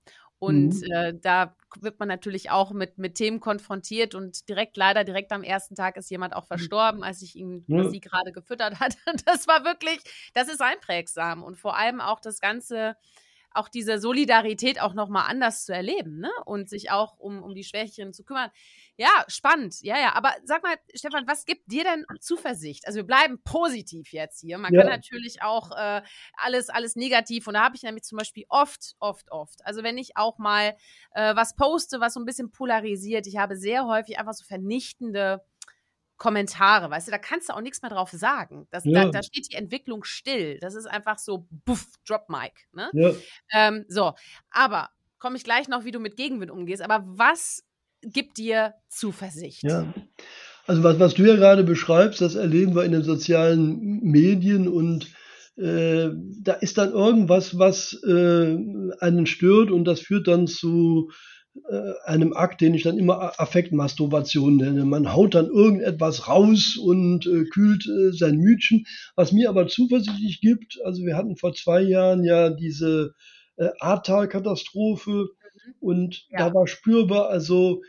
und mhm. äh, da wird man natürlich auch mit, mit Themen konfrontiert und direkt, leider direkt am ersten Tag ist jemand auch mhm. verstorben, als ich ihn, ja. sie gerade gefüttert hat. Das war wirklich, das ist einprägsam und vor allem auch das Ganze, auch diese Solidarität auch nochmal anders zu erleben, ne? Und sich auch um, um die Schwächeren zu kümmern. Ja, spannend. Ja, ja. Aber sag mal, Stefan, was gibt dir denn Zuversicht? Also wir bleiben positiv jetzt hier. Man ja. kann natürlich auch äh, alles, alles negativ. Und da habe ich nämlich zum Beispiel oft, oft, oft. Also wenn ich auch mal äh, was poste, was so ein bisschen polarisiert, ich habe sehr häufig einfach so vernichtende Kommentare, weißt du, da kannst du auch nichts mehr drauf sagen. Das, ja. da, da, steht die Entwicklung still. Das ist einfach so, buff, Drop Mic. Ne? Ja. Ähm, so, aber komme ich gleich noch, wie du mit Gegenwind umgehst. Aber was gibt dir Zuversicht? Ja. Also was, was du ja gerade beschreibst, das erleben wir in den sozialen Medien und äh, da ist dann irgendwas, was äh, einen stört und das führt dann zu einem Akt, den ich dann immer Affektmasturbation nenne. Man haut dann irgendetwas raus und äh, kühlt äh, sein Mütchen, was mir aber zuversichtlich gibt. Also wir hatten vor zwei Jahren ja diese äh, Ahrtal-Katastrophe mhm. und ja. da war spürbar, also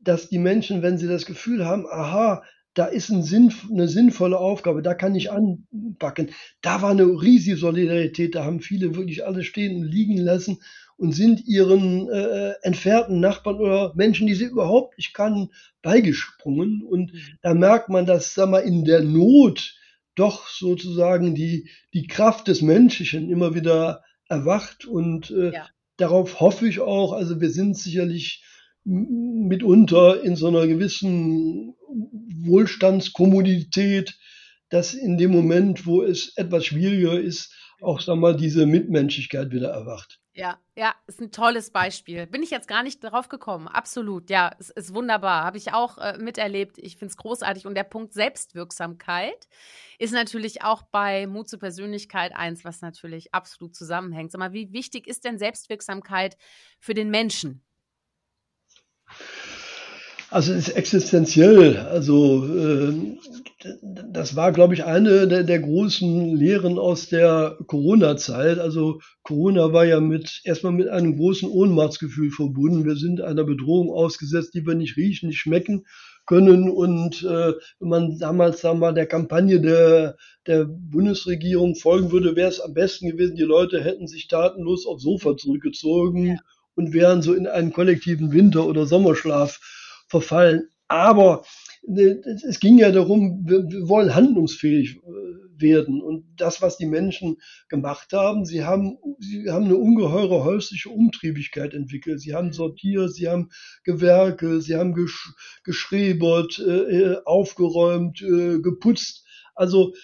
dass die Menschen, wenn sie das Gefühl haben, aha, da ist ein Sinn, eine sinnvolle Aufgabe, da kann ich anpacken. Da war eine riesige Solidarität, da haben viele wirklich alles stehen und liegen lassen und sind ihren äh, entfernten Nachbarn oder Menschen, die sie überhaupt nicht kannten, beigesprungen. Und mhm. da merkt man, dass, sag mal, in der Not doch sozusagen die, die Kraft des Menschlichen immer wieder erwacht. Und äh, ja. darauf hoffe ich auch. Also wir sind sicherlich mitunter in so einer gewissen Wohlstandskommunität, dass in dem Moment, wo es etwas schwieriger ist, auch sag mal diese Mitmenschlichkeit wieder erwacht. Ja, ja, ist ein tolles Beispiel. Bin ich jetzt gar nicht drauf gekommen. Absolut, ja, es ist wunderbar. Habe ich auch äh, miterlebt. Ich finde es großartig. Und der Punkt Selbstwirksamkeit ist natürlich auch bei Mut zur Persönlichkeit eins, was natürlich absolut zusammenhängt. Sag mal, wie wichtig ist denn Selbstwirksamkeit für den Menschen? Also es ist existenziell. Also äh, das war, glaube ich, eine der, der großen Lehren aus der Corona-Zeit. Also Corona war ja mit erstmal mit einem großen Ohnmachtsgefühl verbunden. Wir sind einer Bedrohung ausgesetzt, die wir nicht riechen, nicht schmecken können. Und äh, wenn man damals sagen wir mal, der Kampagne der, der Bundesregierung folgen würde, wäre es am besten gewesen, die Leute hätten sich tatenlos aufs Sofa zurückgezogen ja. und wären so in einen kollektiven Winter- oder Sommerschlaf verfallen. Aber äh, es ging ja darum, wir, wollen handlungsfähig äh, werden. Und das, was die Menschen gemacht haben, sie haben, sie haben eine ungeheure häusliche Umtriebigkeit entwickelt. Sie haben sortiert, sie haben Gewerke, sie haben gesch geschrebert, äh, aufgeräumt, äh, geputzt. Also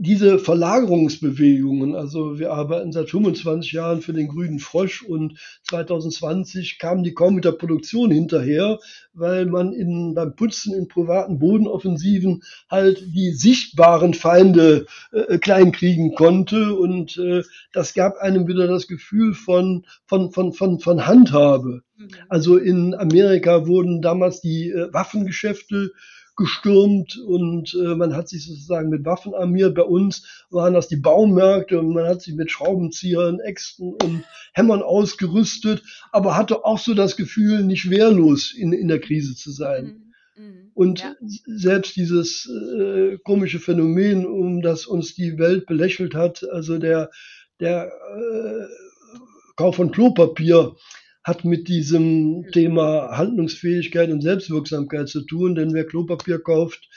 diese Verlagerungsbewegungen, also wir arbeiten seit 25 Jahren für den grünen Frosch und 2020 kamen die kaum mit der Produktion hinterher, weil man in, beim Putzen in privaten Bodenoffensiven halt die sichtbaren Feinde äh, kleinkriegen konnte und äh, das gab einem wieder das Gefühl von, von, von, von, von Handhabe. Mhm. Also in Amerika wurden damals die äh, Waffengeschäfte gestürmt und äh, man hat sich sozusagen mit Waffen armiert. Bei uns waren das die Baumärkte und man hat sich mit Schraubenziehern, Äxten und Hämmern ausgerüstet, aber hatte auch so das Gefühl, nicht wehrlos in, in der Krise zu sein. Mhm. mhm. Und ja. selbst dieses äh, komische Phänomen, um das uns die Welt belächelt hat, also der, der äh, Kauf von Klopapier, hat mit diesem Thema Handlungsfähigkeit und Selbstwirksamkeit zu tun, denn wer Klopapier kauft,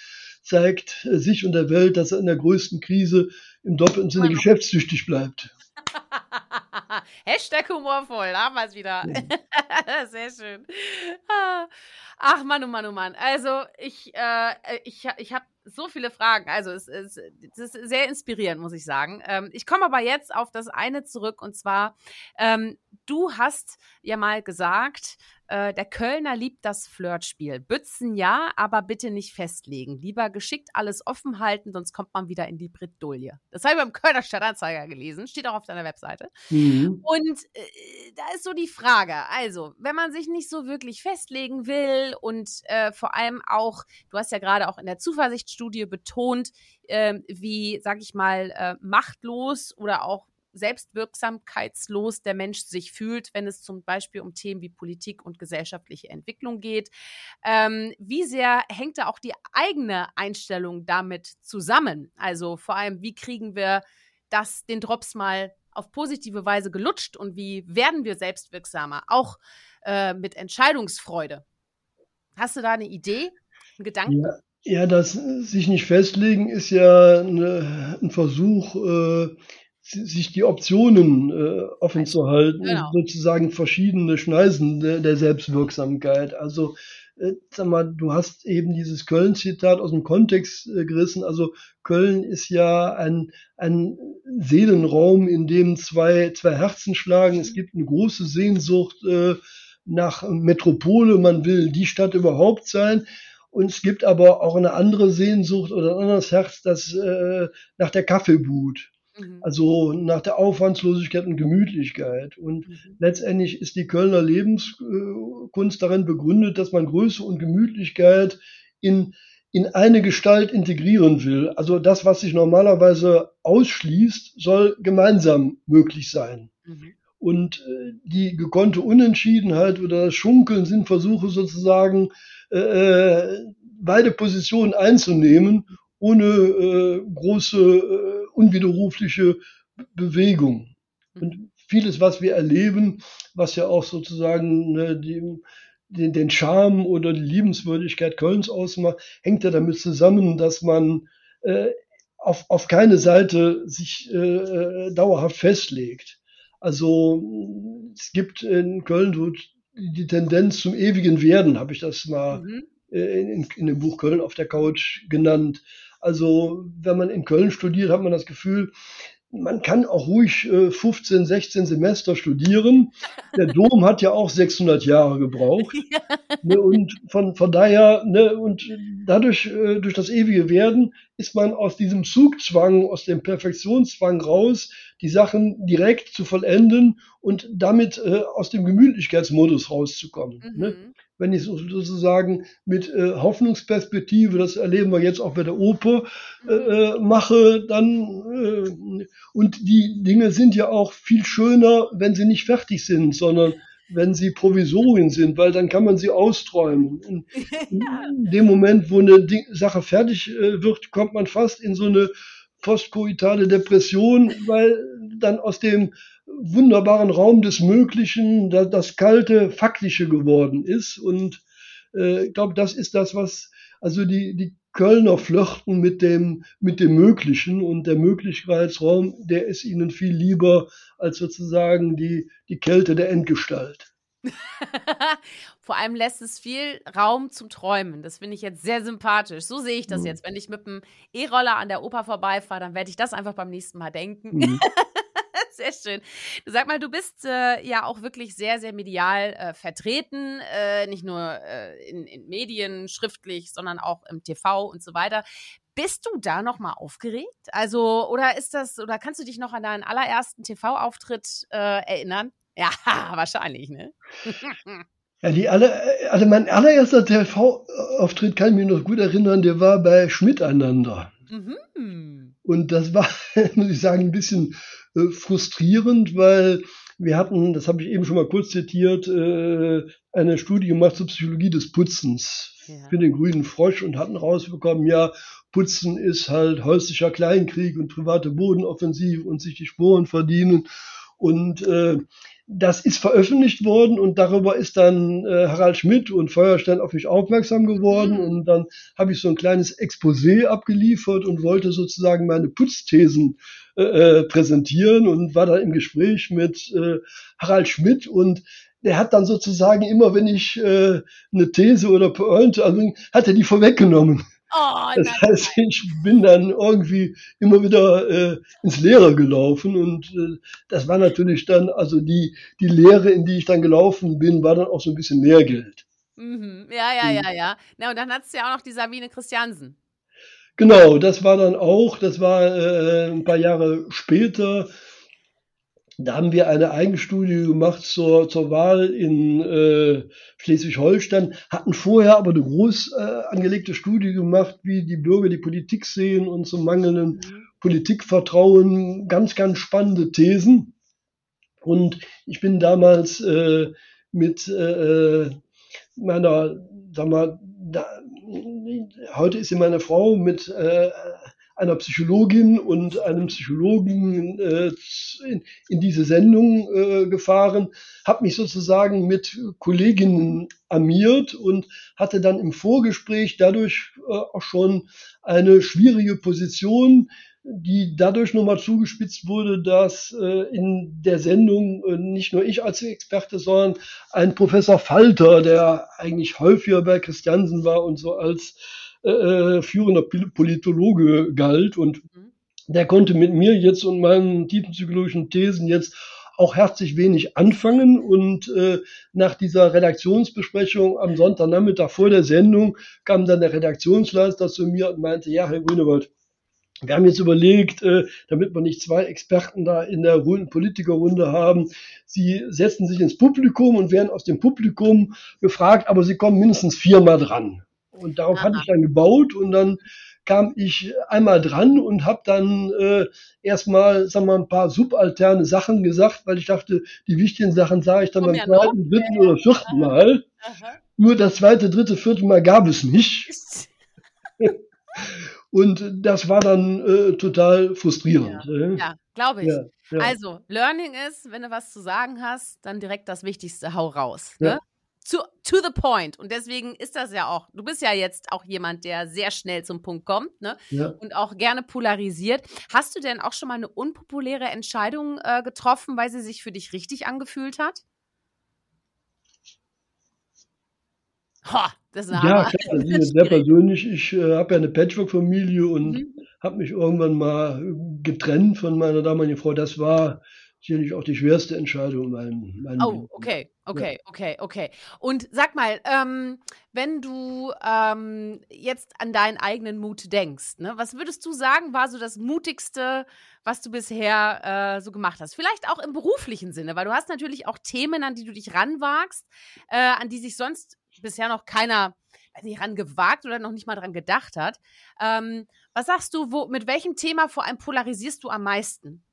zeigt sich und der Welt, dass er in der größten Krise im doppelten Sinne geschäftstüchtig bleibt. Hashtag humorvoll, da haben wir es wieder. Sehr schön. Ah. Ach Mann, oh Mann, oh Mann. Also ich, äh, ich, ich habe so viele Fragen. Also es, es, es, ist sehr inspirierend, muss ich sagen. Ähm, ich komme aber jetzt auf das eine zurück und zwar, ähm, du hast ja mal gesagt, äh, der Kölner liebt das Flirtspiel. Bützen ja, aber bitte nicht festlegen. Lieber geschickt alles offen halten, sonst kommt man wieder in die Bredouille. Das habe ich beim Kölner Stadtanzeiger gelesen, steht auch auf deiner Webseite. Mhm. Und äh, da ist so die Frage, also, wenn man sich nicht so wirklich festlegen will und äh, vor allem auch, du hast ja gerade auch in der Zuversichtsstudie betont, äh, wie, sag ich mal, äh, machtlos oder auch selbstwirksamkeitslos der Mensch sich fühlt, wenn es zum Beispiel um Themen wie Politik und gesellschaftliche Entwicklung geht. Ähm, wie sehr hängt da auch die eigene Einstellung damit zusammen? Also vor allem, wie kriegen wir das, den Drops mal auf positive Weise gelutscht und wie werden wir selbstwirksamer, auch äh, mit Entscheidungsfreude? Hast du da eine Idee, einen Gedanken? Ja. Ja, das sich nicht festlegen ist ja eine, ein Versuch, äh, sich die Optionen äh, offen zu halten, genau. sozusagen verschiedene Schneisen der, der Selbstwirksamkeit. Also äh, sag mal, du hast eben dieses Köln-Zitat aus dem Kontext äh, gerissen. Also Köln ist ja ein, ein Seelenraum, in dem zwei, zwei Herzen schlagen. Es gibt eine große Sehnsucht äh, nach Metropole. Man will die Stadt überhaupt sein. Und es gibt aber auch eine andere Sehnsucht oder ein anderes Herz, das äh, nach der Kaffeebude. Mhm. Also nach der Aufwandslosigkeit und Gemütlichkeit. Und mhm. letztendlich ist die Kölner Lebenskunst darin begründet, dass man Größe und Gemütlichkeit in, in eine Gestalt integrieren will. Also das, was sich normalerweise ausschließt, soll gemeinsam möglich sein. Mhm. Und äh, die gekonnte Unentschiedenheit oder das Schunkeln sind Versuche sozusagen, äh, äh beide Positionen einzunehmen, ohne äh, große äh, unwiderrufliche Bewegung. Und vieles, was wir erleben, was ja auch sozusagen ne, die, den, den Charme oder die Liebenswürdigkeit Kölns ausmacht, hängt ja damit zusammen, dass man äh, auf, auf keine Seite sich äh, äh dauerhaft festlegt. Also es gibt in Köln so die Tendenz zum ewigen Werden, habe ich das mal mhm. Äh, in, in dem Buch Köln auf der Couch genannt. Also wenn man in Köln studiert, hat man das Gefühl, man kann auch ruhig äh, 15, 16 Semester studieren. Der Dom hat ja auch 600 Jahre gebraucht. Ne, und von, von daher, ne, und dadurch, äh, durch das ewige Werden, ist man aus diesem Zugzwang, aus dem Perfektionszwang raus, die Sachen direkt zu vollenden und damit äh, aus dem Gemütlichkeitsmodus rauszukommen. Ne? Mhm. Ne? Wenn ich sozusagen mit äh, Hoffnungsperspektive, das erleben wir jetzt auch bei der Oper, äh, äh, mache, dann äh, und die Dinge sind ja auch viel schöner, wenn sie nicht fertig sind, sondern wenn sie Provisorien sind, weil dann kann man sie austräumen. In, in dem Moment, wo eine Sache fertig äh, wird, kommt man fast in so eine postkoitale Depression, weil dann aus dem wunderbaren Raum des Möglichen das, das kalte Faktische geworden ist. Und äh, ich glaube, das ist das, was also die, die Kölner flirten mit dem, mit dem Möglichen und der Möglichkeitsraum, der ist ihnen viel lieber als sozusagen die, die Kälte der Endgestalt. Vor allem lässt es viel Raum zum Träumen. Das finde ich jetzt sehr sympathisch. So sehe ich das mhm. jetzt. Wenn ich mit dem E-Roller an der Oper vorbeifahre, dann werde ich das einfach beim nächsten Mal denken. Mhm. sehr schön. Du sag mal, du bist äh, ja auch wirklich sehr, sehr medial äh, vertreten, äh, nicht nur äh, in, in, Medien, schriftlich, sondern auch im TV und so weiter. Bist du da noch mal aufgeregt? Also oder ist das oder kannst du dich noch an deinen allerersten TV-Auftritt äh, erinnern? Ja, wahrscheinlich, ne? Ja, die alle, also mein allererster TV-Auftritt kann ich mich noch gut erinnern, der war bei Schmiteinander. Mhm. Und das war, muss ich sagen, ein bisschen äh, frustrierend, weil wir hatten, das habe ich eben schon mal kurz zitiert, äh, eine Studie gemacht zur Psychologie des Putzens ja. für den grünen Frosch und hatten rausbekommen, ja, Putzen ist halt häuslicher Kleinkrieg und private Bodenoffensive und sich die Sporen verdienen. Und äh, das ist veröffentlicht worden und darüber ist dann äh, Harald Schmidt und Feuerstein auf mich aufmerksam geworden mhm. und dann habe ich so ein kleines Exposé abgeliefert und wollte sozusagen meine Putzthesen äh, äh, präsentieren und war dann im Gespräch mit äh, Harald Schmidt und der hat dann sozusagen immer, wenn ich äh, eine These oder Pointe, also hat er die vorweggenommen. Oh, das heißt, ich bin dann irgendwie immer wieder äh, ins Leere gelaufen und äh, das war natürlich dann, also die, die Lehre, in die ich dann gelaufen bin, war dann auch so ein bisschen Lehrgeld. Mhm. Ja, ja, ja, ja. Na, und dann hattest du ja auch noch die Sabine Christiansen. Genau, das war dann auch, das war äh, ein paar Jahre später. Da haben wir eine Eigenstudie gemacht zur, zur Wahl in äh, Schleswig-Holstein, hatten vorher aber eine groß äh, angelegte Studie gemacht, wie die Bürger die Politik sehen und zum mangelnden mhm. Politikvertrauen. Ganz, ganz spannende Thesen. Und ich bin damals äh, mit äh, meiner, sag mal, da, heute ist sie meine Frau mit äh, einer Psychologin und einem Psychologen äh, in, in, diese Sendung äh, gefahren, habe mich sozusagen mit Kolleginnen amiert und hatte dann im Vorgespräch dadurch äh, auch schon eine schwierige Position, die dadurch nochmal zugespitzt wurde, dass äh, in der Sendung äh, nicht nur ich als Experte, sondern ein Professor Falter, der eigentlich häufiger bei Christiansen war und so als äh, äh, führender Politologe galt. Und mhm. der konnte mit mir jetzt und meinen tiefenpsychologischen Thesen jetzt auch herzlich wenig anfangen. Und äh, nach dieser Redaktionsbesprechung am Sonntagnachmittag vor der Sendung kam dann der Redaktionsleiter zu mir und meinte, ja, Herr Grünewald, wir haben jetzt überlegt, äh, damit wir nicht zwei Experten da in der Politikerrunde haben, sie setzen sich ins Publikum und werden aus dem Publikum gefragt, aber sie kommen mindestens viermal dran. Und darauf Aha. hatte ich dann gebaut und dann kam ich einmal dran und habe dann äh, erstmal sagen wir, ein paar subalterne Sachen gesagt, weil ich dachte, die wichtigen Sachen sage ich dann beim zweiten, dritten oder vierten Mal. Aha. Nur das zweite, dritte, vierte Mal gab es nicht. und das war dann äh, total frustrierend. Ja, ja glaube ich. Ja. Ja. Also, Learning ist, wenn du was zu sagen hast, dann direkt das Wichtigste, hau raus. Ne? Zu, to the point. Und deswegen ist das ja auch, du bist ja jetzt auch jemand, der sehr schnell zum Punkt kommt ne? Und auch gerne polarisiert. Hast du denn auch schon mal eine unpopuläre Entscheidung äh, getroffen, weil sie sich für dich richtig angefühlt hat? Ha, das ist ja, klar, also ich sehr persönlich. Ich äh, habe ja eine Patchwork-Familie und mhm. habe mich irgendwann mal getrennt von meiner damaligen Frau. Das war sicherlich auch die schwerste Entscheidung in meinem, meinem Oh, okay, okay, ja. okay, okay. Und sag mal, ähm, wenn du ähm, jetzt an deinen eigenen Mut denkst, ne, was würdest du sagen, war so das Mutigste, was du bisher äh, so gemacht hast? Vielleicht auch im beruflichen Sinne, weil du hast natürlich auch Themen, an die du dich ranwagst, äh, an die sich sonst bisher noch keiner weiß nicht, ran gewagt oder noch nicht mal dran gedacht hat. Ähm, was sagst du, wo, mit welchem Thema vor allem polarisierst du am meisten?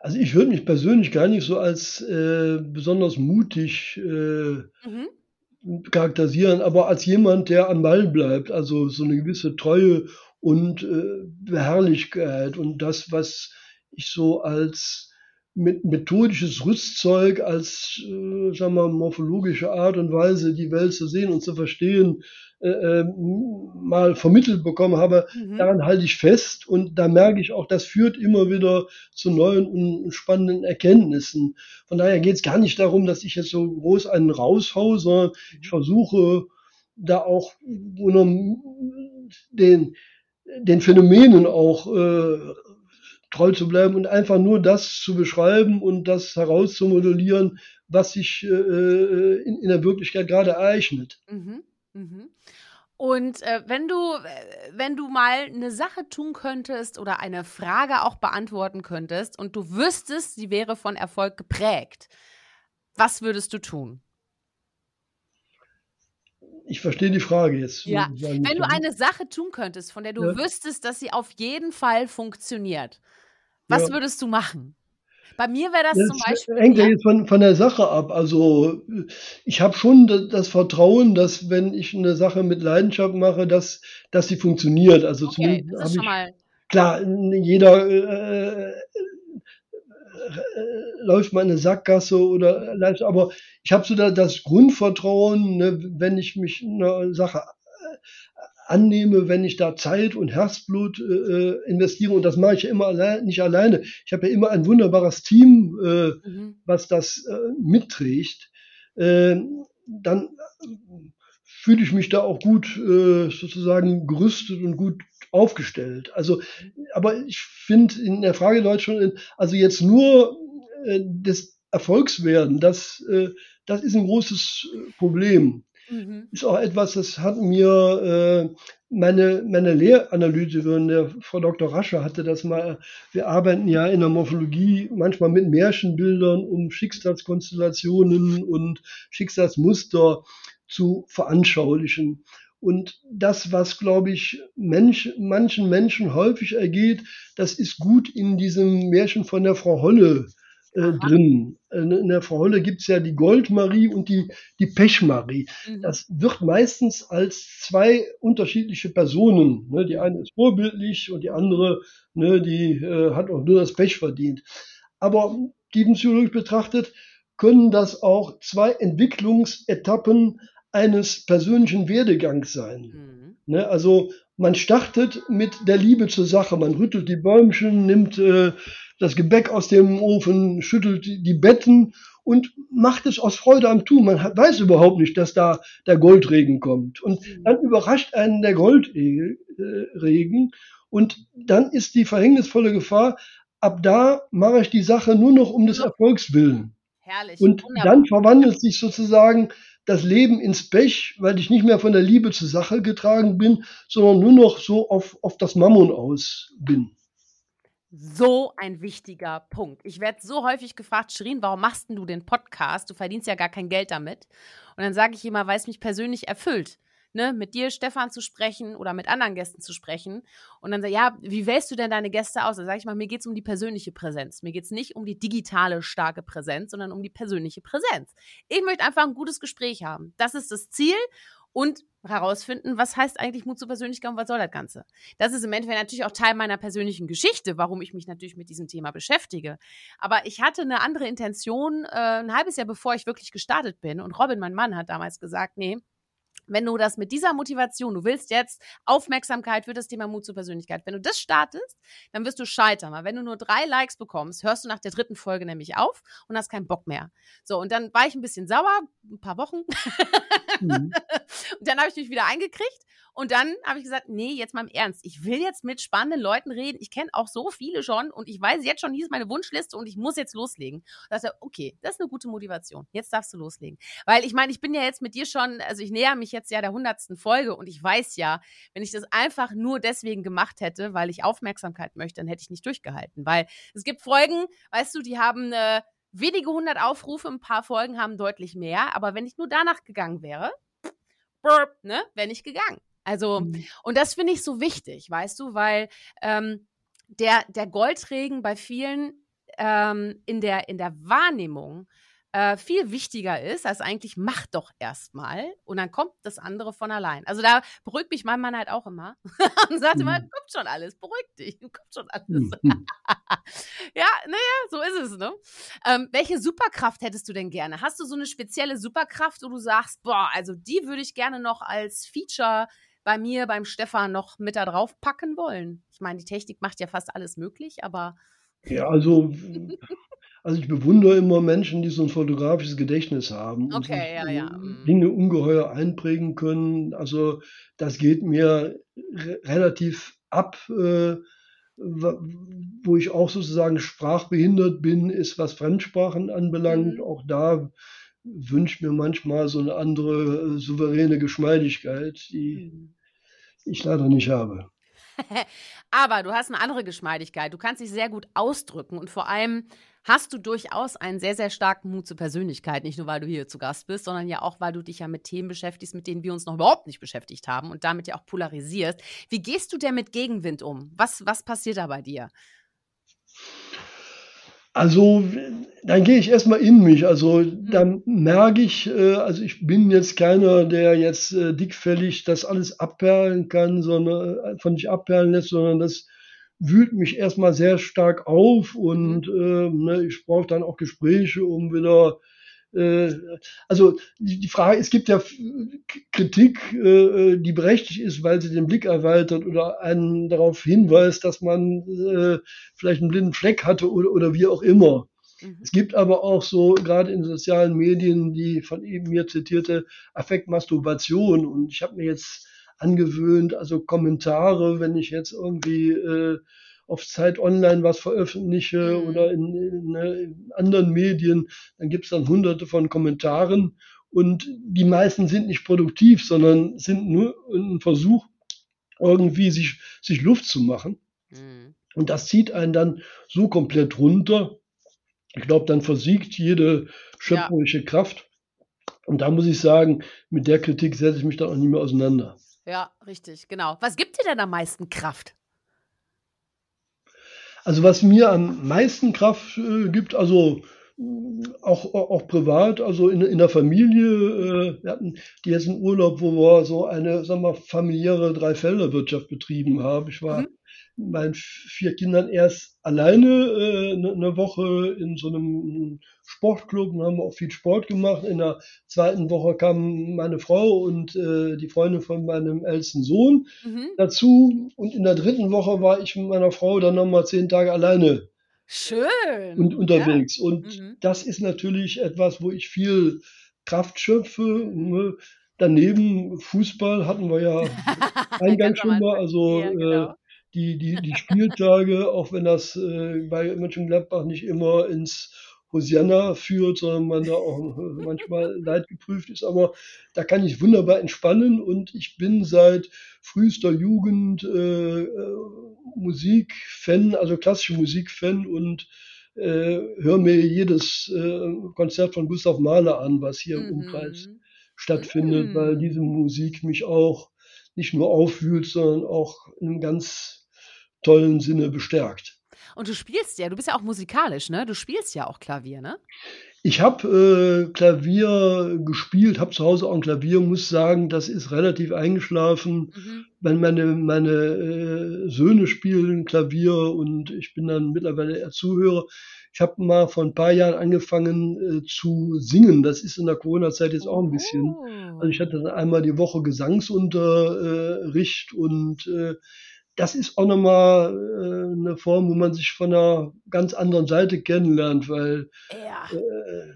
Also ich würde mich persönlich gar nicht so als äh, besonders mutig äh, mhm. charakterisieren, aber als jemand, der am Ball bleibt, also so eine gewisse Treue und äh, Beharrlichkeit und das, was ich so als methodisches Rüstzeug als, äh, sagen wir, morphologische Art und Weise, die Welt zu sehen und zu verstehen, äh, äh, mal vermittelt bekommen habe, mhm. daran halte ich fest und da merke ich auch, das führt immer wieder zu neuen und spannenden Erkenntnissen. Von daher geht es gar nicht darum, dass ich jetzt so groß einen raushau, sondern ich versuche da auch den, den Phänomenen auch äh, treu zu bleiben und einfach nur das zu beschreiben und das herauszumodellieren, was sich äh, äh, in, in, der Wirklichkeit gerade ereignet. Mhm, mhm. Und äh, wenn du, wenn du mal eine Sache tun könntest oder eine Frage auch beantworten könntest und du wüsstest, sie wäre von Erfolg geprägt, was würdest du tun? Ich verstehe die Frage jetzt. Ja, wenn du eine Sache tun könntest, von der du ja. wüsstest, dass sie auf jeden Fall funktioniert, was ja. würdest du machen? Bei mir wäre das, das zum Beispiel. Hängt ja jetzt von, von der Sache ab. Also ich habe schon das Vertrauen, dass wenn ich eine Sache mit Leidenschaft mache, dass, dass sie funktioniert. Also okay, zumindest das ist schon ich, mal klar, jeder äh, äh, läuft mal eine Sackgasse oder aber ich habe so das Grundvertrauen, ne, wenn ich mich einer Sache annehme, wenn ich da Zeit und Herzblut äh, äh, investiere. Und das mache ich ja immer allein, nicht alleine. Ich habe ja immer ein wunderbares Team, äh, mhm. was das äh, mitträgt. Äh, dann fühle ich mich da auch gut äh, sozusagen gerüstet und gut aufgestellt. Also, aber ich finde in der Frage Leute schon, also jetzt nur äh, des Erfolgswerden, das, äh, das ist ein großes äh, Problem. Mhm. Ist auch etwas, das hat mir äh, meine, meine Lehranalytikerin, der Frau Dr. Rascher, hatte das mal. Wir arbeiten ja in der Morphologie manchmal mit Märchenbildern, um Schicksalskonstellationen und Schicksalsmuster zu veranschaulichen. Und das, was, glaube ich, Mensch, manchen Menschen häufig ergeht, das ist gut in diesem Märchen von der Frau Holle äh, drin. Äh, in der Frau Holle gibt es ja die Goldmarie und die, die Pechmarie. Mhm. Das wird meistens als zwei unterschiedliche Personen. Ne? Die eine ist vorbildlich und die andere, ne, die äh, hat auch nur das Pech verdient. Aber tiefenpsychologisch betrachtet können das auch zwei Entwicklungsetappen eines persönlichen Werdegangs sein. Mhm. Ne? Also man startet mit der Liebe zur Sache, man rüttelt die Bäumchen, nimmt äh, das Gebäck aus dem Ofen, schüttelt die Betten und macht es aus Freude am Tun. Man hat, weiß überhaupt nicht, dass da der Goldregen kommt. Und mhm. dann überrascht einen der Goldregen und dann ist die verhängnisvolle Gefahr, ab da mache ich die Sache nur noch um des Erfolgs willen. Herrlich. Und dann verwandelt sich sozusagen das Leben ins Pech, weil ich nicht mehr von der Liebe zur Sache getragen bin, sondern nur noch so auf, auf das Mammon aus bin so ein wichtiger Punkt. Ich werde so häufig gefragt, Shirin, warum machst du den Podcast? Du verdienst ja gar kein Geld damit. Und dann sage ich immer, weil es mich persönlich erfüllt. Ne, mit dir, Stefan, zu sprechen oder mit anderen Gästen zu sprechen. Und dann sage ja, wie wählst du denn deine Gäste aus? Dann sage ich mal, mir geht es um die persönliche Präsenz. Mir geht es nicht um die digitale starke Präsenz, sondern um die persönliche Präsenz. Ich möchte einfach ein gutes Gespräch haben. Das ist das Ziel. und herausfinden, was heißt eigentlich Mut zur Persönlichkeit und was soll das Ganze. Das ist im Endeffekt natürlich auch Teil meiner persönlichen Geschichte, warum ich mich natürlich mit diesem Thema beschäftige. Aber ich hatte eine andere Intention äh, ein halbes Jahr bevor ich wirklich gestartet bin. Und Robin, mein Mann, hat damals gesagt, nee, wenn du das mit dieser Motivation, du willst jetzt Aufmerksamkeit für das Thema Mut zur Persönlichkeit, wenn du das startest, dann wirst du scheitern. Weil wenn du nur drei Likes bekommst, hörst du nach der dritten Folge nämlich auf und hast keinen Bock mehr. So, und dann war ich ein bisschen sauer, ein paar Wochen. Mhm. und dann habe ich mich wieder eingekriegt und dann habe ich gesagt, nee, jetzt mal im Ernst. Ich will jetzt mit spannenden Leuten reden. Ich kenne auch so viele schon und ich weiß jetzt schon, hier ist meine Wunschliste und ich muss jetzt loslegen. Da dachte okay, das ist eine gute Motivation. Jetzt darfst du loslegen. Weil ich meine, ich bin ja jetzt mit dir schon, also ich näher mich jetzt ja der hundertsten Folge und ich weiß ja, wenn ich das einfach nur deswegen gemacht hätte, weil ich Aufmerksamkeit möchte, dann hätte ich nicht durchgehalten. Weil es gibt Folgen, weißt du, die haben äh, wenige hundert Aufrufe, ein paar Folgen haben deutlich mehr. Aber wenn ich nur danach gegangen wäre, burp, ne, wäre nicht gegangen. Also, mhm. und das finde ich so wichtig, weißt du, weil ähm, der, der Goldregen bei vielen ähm, in, der, in der Wahrnehmung äh, viel wichtiger ist, als eigentlich mach doch erstmal und dann kommt das andere von allein. Also da beruhigt mich mein Mann halt auch immer und sagt immer, mhm. kommt schon alles, beruhig dich, kommt schon alles. Mhm. ja, naja, so ist es, ne? Ähm, welche Superkraft hättest du denn gerne? Hast du so eine spezielle Superkraft, wo du sagst, boah, also die würde ich gerne noch als Feature bei mir, beim Stefan noch mit da drauf packen wollen? Ich meine, die Technik macht ja fast alles möglich, aber. Ja, also, also ich bewundere immer Menschen, die so ein fotografisches Gedächtnis haben und okay, ja, ja. Mhm. Dinge ungeheuer einprägen können. Also das geht mir re relativ ab. Äh, wo ich auch sozusagen sprachbehindert bin, ist, was Fremdsprachen anbelangt. Mhm. Auch da wünsche mir manchmal so eine andere äh, souveräne Geschmeidigkeit, die mhm. ich leider nicht habe. Aber du hast eine andere Geschmeidigkeit. Du kannst dich sehr gut ausdrücken und vor allem hast du durchaus einen sehr, sehr starken Mut zur Persönlichkeit. Nicht nur, weil du hier zu Gast bist, sondern ja auch, weil du dich ja mit Themen beschäftigst, mit denen wir uns noch überhaupt nicht beschäftigt haben und damit ja auch polarisierst. Wie gehst du denn mit Gegenwind um? Was, was passiert da bei dir? Also, dann gehe ich erstmal in mich. Also, mhm. dann merke ich, äh, also ich bin jetzt keiner, der jetzt äh, dickfällig das alles abperlen kann, sondern äh, von sich abperlen lässt, sondern das wühlt mich erstmal sehr stark auf und äh, ne, ich brauche dann auch Gespräche, um wieder äh, also die Frage, es gibt ja Kritik, äh, die berechtigt ist, weil sie den Blick erweitert oder einen darauf hinweist, dass man äh, vielleicht einen blinden Fleck hatte oder, oder wie auch immer. Mhm. Es gibt aber auch so, gerade in sozialen Medien, die von eben mir zitierte Affektmasturbation. Und ich habe mir jetzt angewöhnt, also Kommentare, wenn ich jetzt irgendwie äh, auf Zeit Online was veröffentliche mhm. oder in, in, ne, in, anderen Medien, dann gibt es dann hunderte von Kommentaren und die meisten sind nicht produktiv, sondern sind nur ein Versuch, irgendwie sich, sich Luft zu machen. Mhm. Und das zieht einen dann so komplett runter. Ich glaube, dann versiegt jede schöpferische ja. Kraft. Und da muss ich sagen, mit der Kritik setze ich mich dann auch nicht mehr auseinander. Ja, richtig, genau. Was gibt dir denn am meisten Kraft? Also was mir am meisten Kraft äh, gibt, also auch, auch privat, also in, in der Familie, äh, wir hatten die jetzt einen Urlaub, wo wir so eine, sagen wir, familiäre Dreifelderwirtschaft betrieben haben. Ich war mhm meinen vier Kindern erst alleine äh, eine ne Woche in so einem Sportclub und haben auch viel Sport gemacht. In der zweiten Woche kam meine Frau und äh, die Freundin von meinem ältesten Sohn mhm. dazu. Und in der dritten Woche war ich mit meiner Frau dann nochmal zehn Tage alleine. Schön. Und unterwegs. Ja. Und mhm. das ist natürlich etwas, wo ich viel Kraft schöpfe. Ne? Daneben Fußball hatten wir ja eingangs schon mal. Also ja, genau. äh, die, die, die Spieltage, auch wenn das äh, bei Mönchengladbach nicht immer ins Hosianna führt, sondern man da auch manchmal leidgeprüft ist. Aber da kann ich wunderbar entspannen und ich bin seit frühester Jugend äh, äh Musikfan, also klassische Musikfan und äh, höre mir jedes äh, Konzert von Gustav Mahler an, was hier im Umkreis mhm. stattfindet, mhm. weil diese Musik mich auch nicht nur aufwühlt, sondern auch in einem ganz tollen Sinne bestärkt. Und du spielst ja, du bist ja auch musikalisch, ne? Du spielst ja auch Klavier, ne? Ich habe äh, Klavier gespielt, habe zu Hause auch ein Klavier, muss sagen, das ist relativ eingeschlafen. Mhm. Wenn meine, meine äh, Söhne spielen Klavier und ich bin dann mittlerweile eher Zuhörer. Ich habe mal vor ein paar Jahren angefangen äh, zu singen. Das ist in der Corona-Zeit jetzt auch ein bisschen. Oh. Also ich hatte dann einmal die Woche Gesangsunterricht und äh, das ist auch nochmal äh, eine Form, wo man sich von einer ganz anderen Seite kennenlernt, weil ja. äh,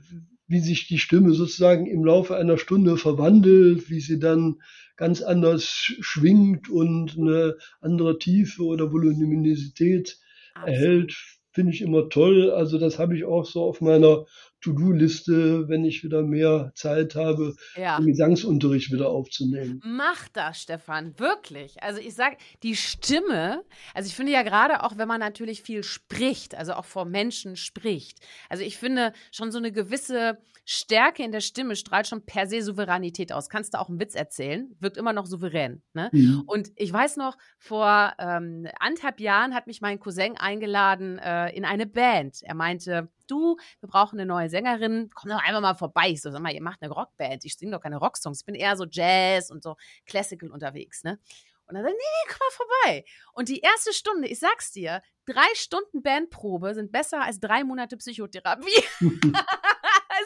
wie sich die Stimme sozusagen im Laufe einer Stunde verwandelt, wie sie dann ganz anders schwingt und eine andere Tiefe oder Voluminosität erhält, finde ich immer toll. Also das habe ich auch so auf meiner To-Do-Liste, wenn ich wieder mehr Zeit habe, ja. Gesangsunterricht wieder aufzunehmen. Mach das, Stefan, wirklich. Also ich sage, die Stimme, also ich finde ja gerade auch, wenn man natürlich viel spricht, also auch vor Menschen spricht, also ich finde schon so eine gewisse Stärke in der Stimme strahlt schon per se Souveränität aus. Kannst du auch einen Witz erzählen, wirkt immer noch souverän. Ne? Mhm. Und ich weiß noch, vor ähm, anderthalb Jahren hat mich mein Cousin eingeladen äh, in eine Band. Er meinte, du, wir brauchen eine neue Sängerin, komm doch einfach mal vorbei. Ich so, sag mal, ihr macht eine Rockband, ich singe doch keine Rocksongs, ich bin eher so Jazz und so Classical unterwegs, ne? Und dann sagt, nee, nee, komm mal vorbei. Und die erste Stunde, ich sag's dir, drei Stunden Bandprobe sind besser als drei Monate Psychotherapie.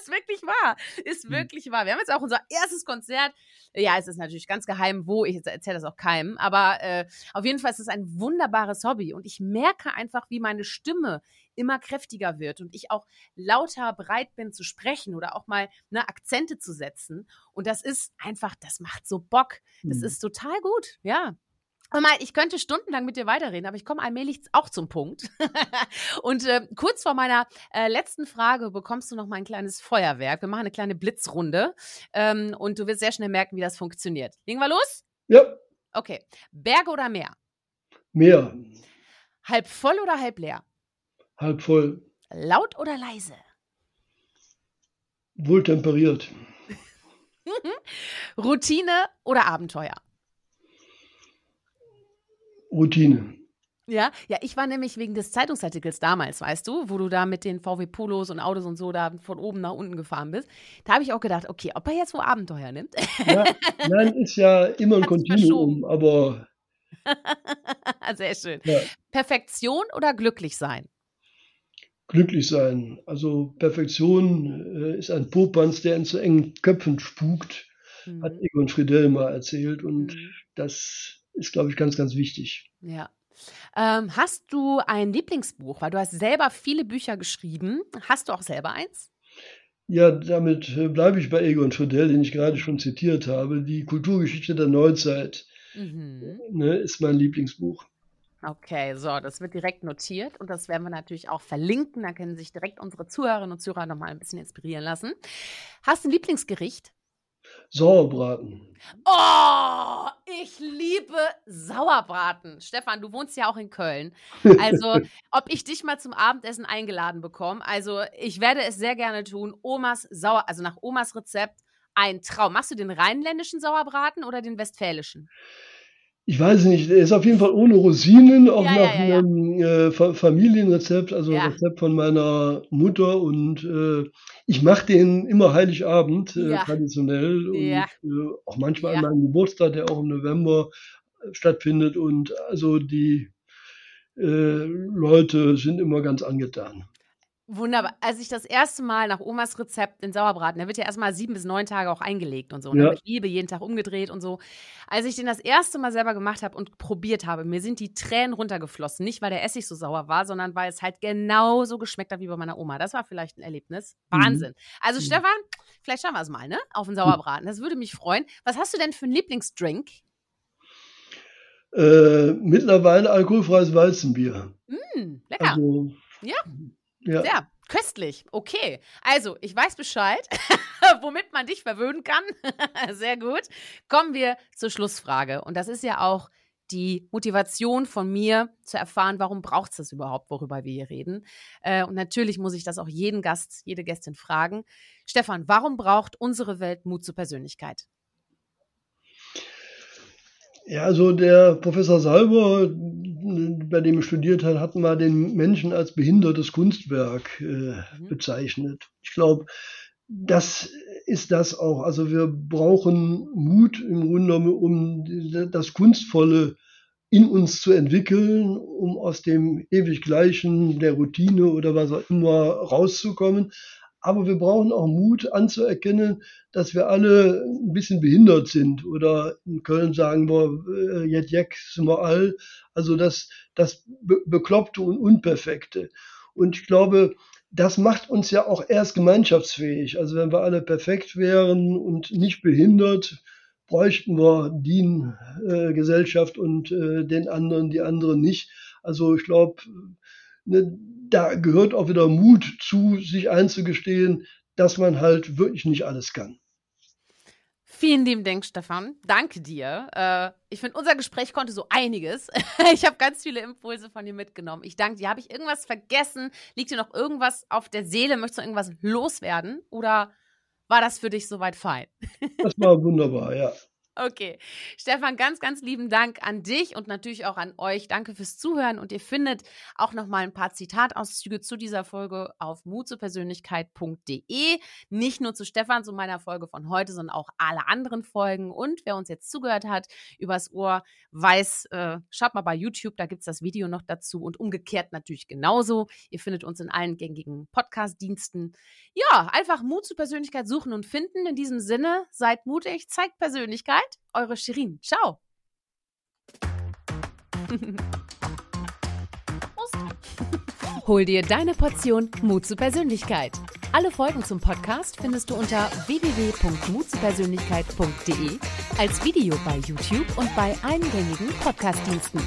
ist wirklich wahr. Ist hm. wirklich wahr. Wir haben jetzt auch unser erstes Konzert. Ja, es ist natürlich ganz geheim, wo. Ich erzähle das auch keinem. Aber äh, auf jeden Fall ist es ein wunderbares Hobby. Und ich merke einfach, wie meine Stimme immer kräftiger wird und ich auch lauter bereit bin zu sprechen oder auch mal ne, Akzente zu setzen. Und das ist einfach, das macht so Bock. Das mhm. ist total gut. Ja. Mal, ich könnte stundenlang mit dir weiterreden, aber ich komme allmählich auch zum Punkt. und äh, kurz vor meiner äh, letzten Frage bekommst du noch mal ein kleines Feuerwerk. Wir machen eine kleine Blitzrunde ähm, und du wirst sehr schnell merken, wie das funktioniert. Legen wir los? Ja. Okay. Berge oder Meer? Meer. Halb voll oder halb leer? Halb voll. Laut oder leise? Wohltemperiert. Routine oder Abenteuer? Routine. Ja, ja, ich war nämlich wegen des Zeitungsartikels damals, weißt du, wo du da mit den VW Polos und Autos und so da von oben nach unten gefahren bist. Da habe ich auch gedacht, okay, ob er jetzt wo Abenteuer nimmt. Ja, nein, ist ja immer ein Kontinuum, aber. Sehr schön. Ja. Perfektion oder glücklich sein? Glücklich sein. Also Perfektion äh, ist ein Popanz, der in zu engen Köpfen spukt, mhm. hat Egon Friedel mal erzählt. Und mhm. das ist, glaube ich, ganz, ganz wichtig. Ja. Ähm, hast du ein Lieblingsbuch? Weil du hast selber viele Bücher geschrieben. Hast du auch selber eins? Ja, damit äh, bleibe ich bei Egon Friedel, den ich gerade schon zitiert habe. Die Kulturgeschichte der Neuzeit mhm. ne, ist mein Lieblingsbuch. Okay, so, das wird direkt notiert und das werden wir natürlich auch verlinken. Da können sich direkt unsere Zuhörerinnen und Zuhörer nochmal ein bisschen inspirieren lassen. Hast du ein Lieblingsgericht? Sauerbraten. Oh, ich liebe Sauerbraten. Stefan, du wohnst ja auch in Köln. Also, ob ich dich mal zum Abendessen eingeladen bekomme. Also, ich werde es sehr gerne tun. Omas Sauer, also nach Omas Rezept ein Traum. Machst du den rheinländischen Sauerbraten oder den westfälischen? Ich weiß nicht, er ist auf jeden Fall ohne Rosinen, auch ja, nach ja, ja, einem äh, Familienrezept, also Rezept von meiner Mutter. Und äh, ich mache den immer Heiligabend, äh, traditionell. Und äh, auch manchmal an meinem Geburtstag, der auch im November äh, stattfindet. Und also die äh, Leute sind immer ganz angetan. Wunderbar. Als ich das erste Mal nach Omas Rezept den Sauerbraten, der wird ja erstmal sieben bis neun Tage auch eingelegt und so. Und ja. mit Liebe jeden Tag umgedreht und so. Als ich den das erste Mal selber gemacht habe und probiert habe, mir sind die Tränen runtergeflossen. Nicht, weil der Essig so sauer war, sondern weil es halt genauso geschmeckt hat wie bei meiner Oma. Das war vielleicht ein Erlebnis. Mhm. Wahnsinn. Mhm. Also, mhm. Stefan, vielleicht schauen wir es mal, ne? Auf den Sauerbraten. Das würde mich freuen. Was hast du denn für einen Lieblingsdrink? Äh, mittlerweile alkoholfreies Weizenbier. Mm, lecker. Also, ja. Ja. ja, köstlich. Okay. Also, ich weiß Bescheid, womit man dich verwöhnen kann. Sehr gut. Kommen wir zur Schlussfrage. Und das ist ja auch die Motivation von mir zu erfahren, warum braucht es das überhaupt, worüber wir hier reden. Äh, und natürlich muss ich das auch jeden Gast, jede Gästin fragen. Stefan, warum braucht unsere Welt Mut zur Persönlichkeit? Ja, also der Professor Salber, bei dem ich studiert habe, hat mal den Menschen als behindertes Kunstwerk äh, mhm. bezeichnet. Ich glaube, das ist das auch. Also wir brauchen Mut im Grunde um das Kunstvolle in uns zu entwickeln, um aus dem ewig Gleichen, der Routine oder was auch immer rauszukommen. Aber wir brauchen auch Mut anzuerkennen, dass wir alle ein bisschen behindert sind. Oder in Köln sagen wir, jet jek sind wir all. Also das, das Bekloppte und Unperfekte. Und ich glaube, das macht uns ja auch erst gemeinschaftsfähig. Also wenn wir alle perfekt wären und nicht behindert, bräuchten wir die äh, Gesellschaft und äh, den anderen, die anderen nicht. Also ich glaube, ne, da gehört auch wieder Mut zu, sich einzugestehen, dass man halt wirklich nicht alles kann. Vielen lieben Dank, Stefan. Danke dir. Äh, ich finde, unser Gespräch konnte so einiges. ich habe ganz viele Impulse von dir mitgenommen. Ich danke dir. Habe ich irgendwas vergessen? Liegt dir noch irgendwas auf der Seele? Möchtest du irgendwas loswerden? Oder war das für dich soweit fein? das war wunderbar, ja. Okay. Stefan, ganz, ganz lieben Dank an dich und natürlich auch an euch. Danke fürs Zuhören und ihr findet auch noch mal ein paar Zitatauszüge zu dieser Folge auf mutzupersönlichkeit.de. Nicht nur zu Stefan, zu meiner Folge von heute, sondern auch alle anderen Folgen. Und wer uns jetzt zugehört hat, übers Ohr, weiß, äh, schaut mal bei YouTube, da gibt es das Video noch dazu und umgekehrt natürlich genauso. Ihr findet uns in allen gängigen Podcast-Diensten. Ja, einfach Mut zur Persönlichkeit suchen und finden. In diesem Sinne, seid mutig, zeigt Persönlichkeit bald, eure Shirin. Ciao. Hol dir deine Portion Mut zur Persönlichkeit. Alle Folgen zum Podcast findest du unter www.mutzupersönlichkeit.de, als Video bei YouTube und bei allen gängigen Podcastdiensten.